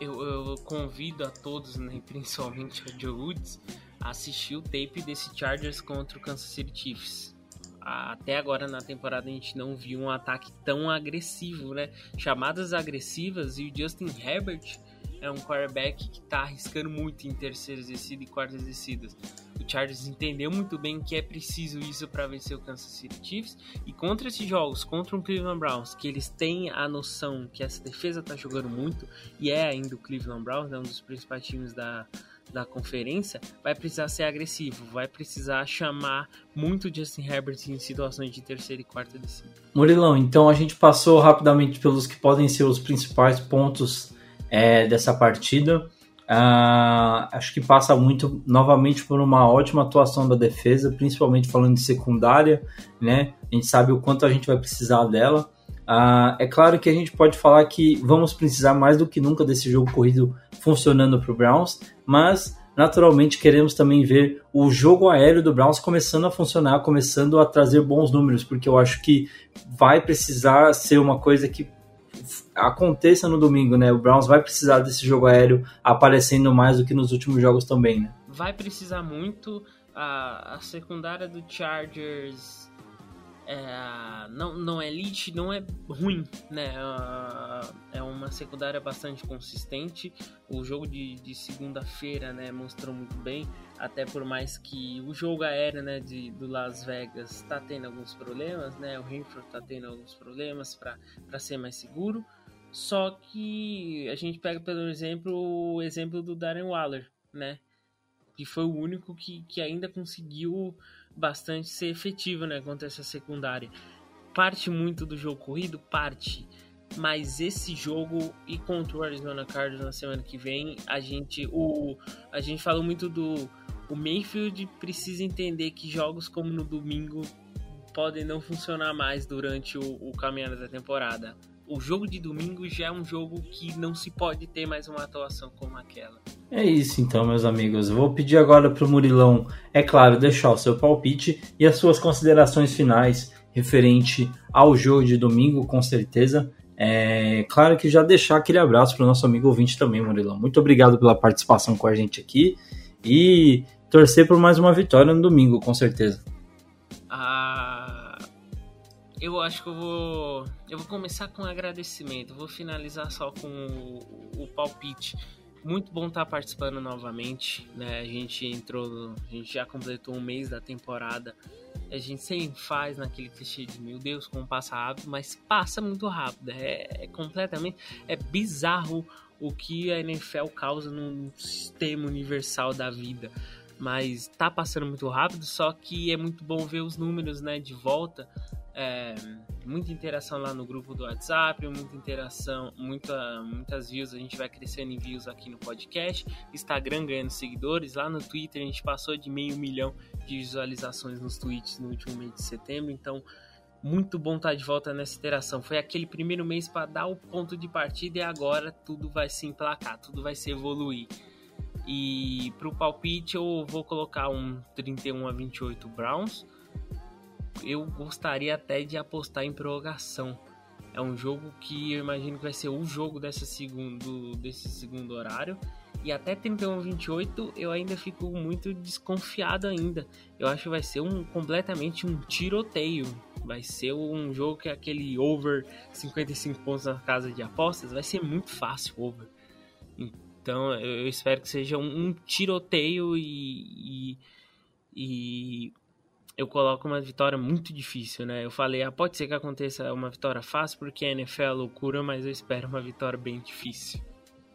eu, eu convido a todos, né, [laughs] principalmente a Joe Woods, a assistir o tape desse Chargers contra o Kansas City Chiefs. Até agora na temporada a gente não viu um ataque tão agressivo, né? Chamadas agressivas e o Justin Herbert é um quarterback que está arriscando muito em terceiras descidas e quartas descidas. O Chargers entendeu muito bem que é preciso isso para vencer o Kansas City Chiefs e contra esses jogos, contra o Cleveland Browns, que eles têm a noção que essa defesa está jogando muito e é ainda o Cleveland Browns, né, um dos principais times da, da conferência, vai precisar ser agressivo, vai precisar chamar muito Justin Herbert em situações de terceira e quarta descida. Murilão, então a gente passou rapidamente pelos que podem ser os principais pontos é, dessa partida. Uh, acho que passa muito novamente por uma ótima atuação da defesa, principalmente falando de secundária, né? A gente sabe o quanto a gente vai precisar dela. Uh, é claro que a gente pode falar que vamos precisar mais do que nunca desse jogo corrido funcionando para o Browns, mas naturalmente queremos também ver o jogo aéreo do Browns começando a funcionar, começando a trazer bons números, porque eu acho que vai precisar ser uma coisa que aconteça no domingo, né? O Browns vai precisar desse jogo aéreo aparecendo mais do que nos últimos jogos também, né? Vai precisar muito. A, a secundária do Chargers é, não, não é elite, não é ruim, né? É uma secundária bastante consistente. O jogo de, de segunda-feira, né, mostrou muito bem. Até por mais que o jogo aéreo, né, de, do Las Vegas está tendo alguns problemas, né? O Renfro está tendo alguns problemas para ser mais seguro. Só que a gente pega, pelo exemplo, o exemplo do Darren Waller, né? Que foi o único que, que ainda conseguiu bastante ser efetivo, né? Contra essa secundária. Parte muito do jogo corrido? Parte. Mas esse jogo e contra o Arizona Cardinals na semana que vem, a gente, o, a gente falou muito do. O Mayfield precisa entender que jogos como no domingo podem não funcionar mais durante o, o caminhar da temporada o jogo de domingo já é um jogo que não se pode ter mais uma atuação como aquela. É isso então, meus amigos. Eu vou pedir agora para o Murilão, é claro, deixar o seu palpite e as suas considerações finais referente ao jogo de domingo, com certeza. É claro que já deixar aquele abraço para o nosso amigo ouvinte também, Murilão. Muito obrigado pela participação com a gente aqui e torcer por mais uma vitória no domingo, com certeza. Eu acho que eu vou. Eu vou começar com um agradecimento. Vou finalizar só com o, o palpite. Muito bom estar participando novamente. Né? A gente entrou. A gente já completou um mês da temporada. A gente sempre faz naquele clichê de meu Deus, como passa rápido, mas passa muito rápido. É, é completamente. É bizarro o que a NFL causa no sistema universal da vida mas tá passando muito rápido, só que é muito bom ver os números, né, de volta é, muita interação lá no grupo do WhatsApp, muita interação, muita, muitas views, a gente vai crescendo em views aqui no podcast, Instagram ganhando seguidores, lá no Twitter a gente passou de meio milhão de visualizações nos tweets no último mês de setembro, então muito bom estar de volta nessa interação. Foi aquele primeiro mês para dar o ponto de partida e agora tudo vai se emplacar, tudo vai se evoluir. E para o palpite eu vou colocar um 31 a 28 Browns eu gostaria até de apostar em prorrogação. É um jogo que eu imagino que vai ser o jogo desse segundo, desse segundo horário. E até 31-28 eu ainda fico muito desconfiado ainda. Eu acho que vai ser um completamente um tiroteio. Vai ser um jogo que é aquele over 55 pontos na casa de apostas. Vai ser muito fácil over. Então eu espero que seja um, um tiroteio e, e, e eu coloco uma vitória muito difícil, né? Eu falei, ah, pode ser que aconteça uma vitória fácil, porque a NFL é loucura, mas eu espero uma vitória bem difícil.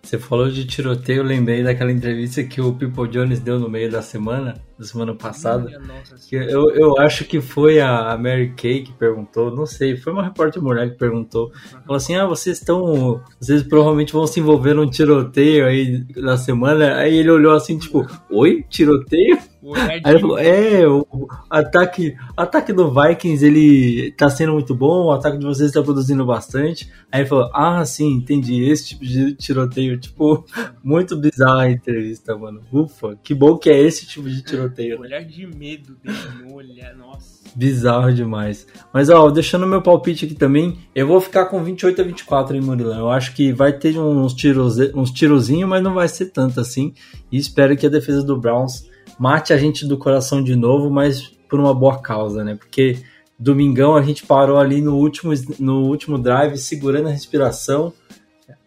Você falou de tiroteio, eu lembrei daquela entrevista que o People Jones deu no meio da semana, da semana passada. Nossa, que eu, eu acho que foi a Mary Kay que perguntou, não sei, foi uma repórter mulher que perguntou. Uhum. Falou assim: ah, vocês estão. Vocês provavelmente vão se envolver num tiroteio aí na semana. Aí ele olhou assim, tipo, oi? Tiroteio? Aí ele falou, é, o ataque, ataque do Vikings, ele tá sendo muito bom, o ataque de vocês tá produzindo bastante. Aí ele falou, ah, sim, entendi, esse tipo de tiroteio, tipo, [laughs] muito bizarra a entrevista, mano. Ufa, que bom que é esse tipo de tiroteio. Olhar de medo dele no olhar, nossa. Bizarro demais. Mas, ó, deixando meu palpite aqui também, eu vou ficar com 28 a 24 em Murilão. Eu acho que vai ter uns, tiros, uns tirozinhos, mas não vai ser tanto assim. E espero que a defesa do Browns mate a gente do coração de novo, mas por uma boa causa, né? Porque domingão a gente parou ali no último, no último drive, segurando a respiração.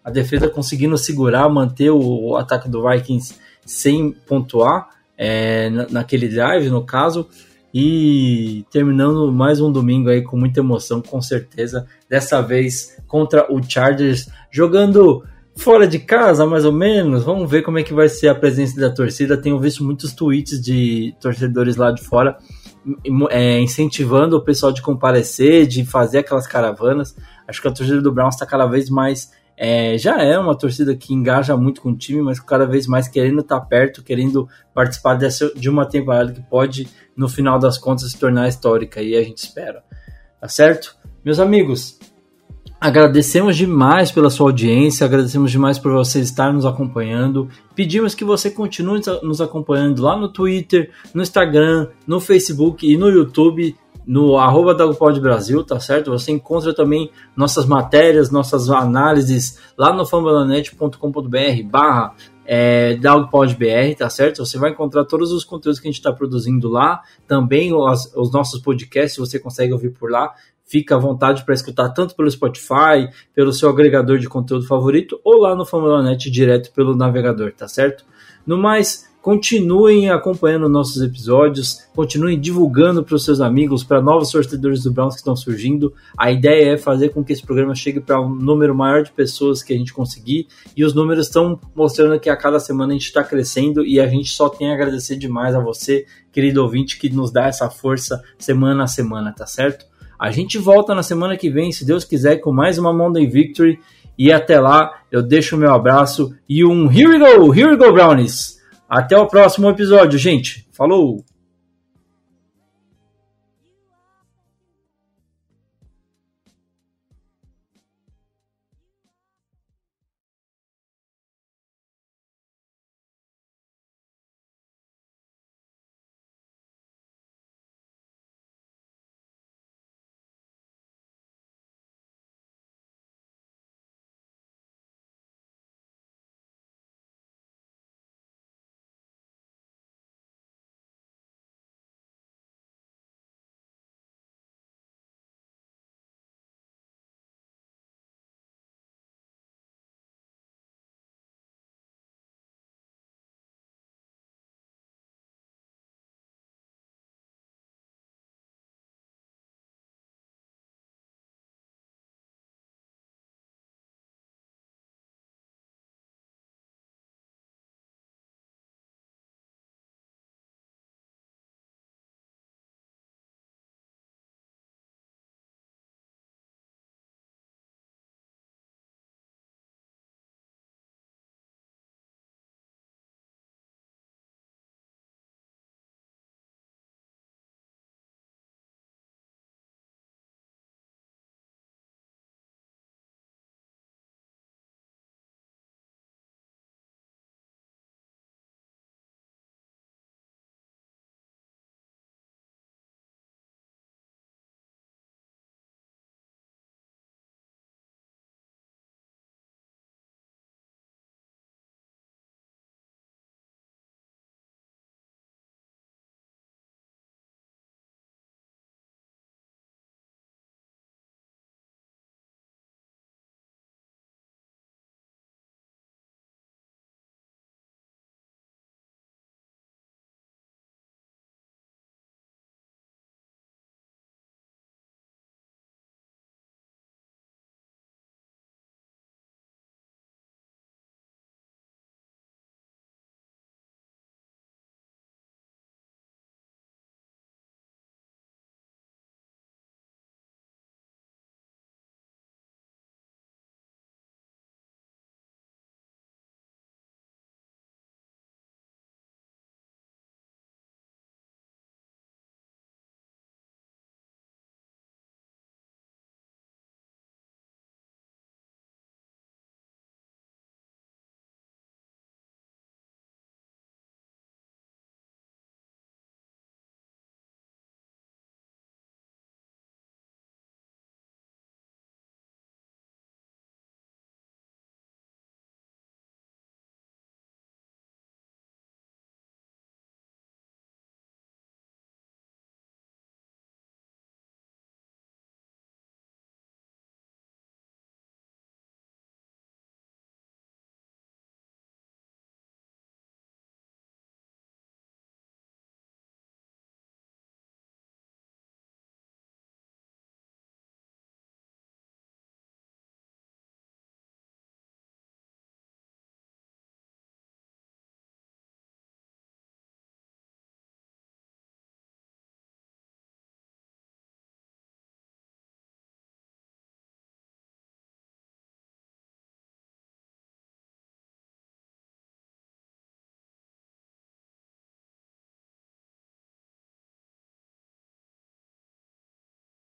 A defesa conseguindo segurar, manter o, ataque do Vikings sem pontuar é, naquele drive, no caso. E terminando mais um domingo aí com muita emoção, com certeza. Dessa vez contra o Chargers, jogando fora de casa, mais ou menos. Vamos ver como é que vai ser a presença da torcida. Tenho visto muitos tweets de torcedores lá de fora é, incentivando o pessoal de comparecer, de fazer aquelas caravanas. Acho que a torcida do Browns está cada vez mais. É, já é uma torcida que engaja muito com o time, mas cada vez mais querendo estar tá perto, querendo participar dessa, de uma temporada que pode no final das contas se tornar histórica e a gente espera. Tá certo? Meus amigos, agradecemos demais pela sua audiência, agradecemos demais por você estar nos acompanhando. Pedimos que você continue nos acompanhando lá no Twitter, no Instagram, no Facebook e no YouTube no arroba Brasil, tá certo? Você encontra também nossas matérias, nossas análises lá no fambonanet.com.br barra é, DogPodBR, tá certo? Você vai encontrar todos os conteúdos que a gente está produzindo lá, também os, os nossos podcasts você consegue ouvir por lá. Fica à vontade para escutar tanto pelo Spotify, pelo seu agregador de conteúdo favorito, ou lá no Famulanet direto pelo navegador, tá certo? No mais, Continuem acompanhando nossos episódios, continuem divulgando para os seus amigos, para novos torcedores do Browns que estão surgindo. A ideia é fazer com que esse programa chegue para um número maior de pessoas que a gente conseguir. E os números estão mostrando que a cada semana a gente está crescendo e a gente só tem a agradecer demais a você, querido ouvinte, que nos dá essa força semana a semana, tá certo? A gente volta na semana que vem, se Deus quiser, com mais uma Monday Victory. E até lá, eu deixo o meu abraço e um Here we go, here we go, Brownies! Até o próximo episódio, gente. Falou!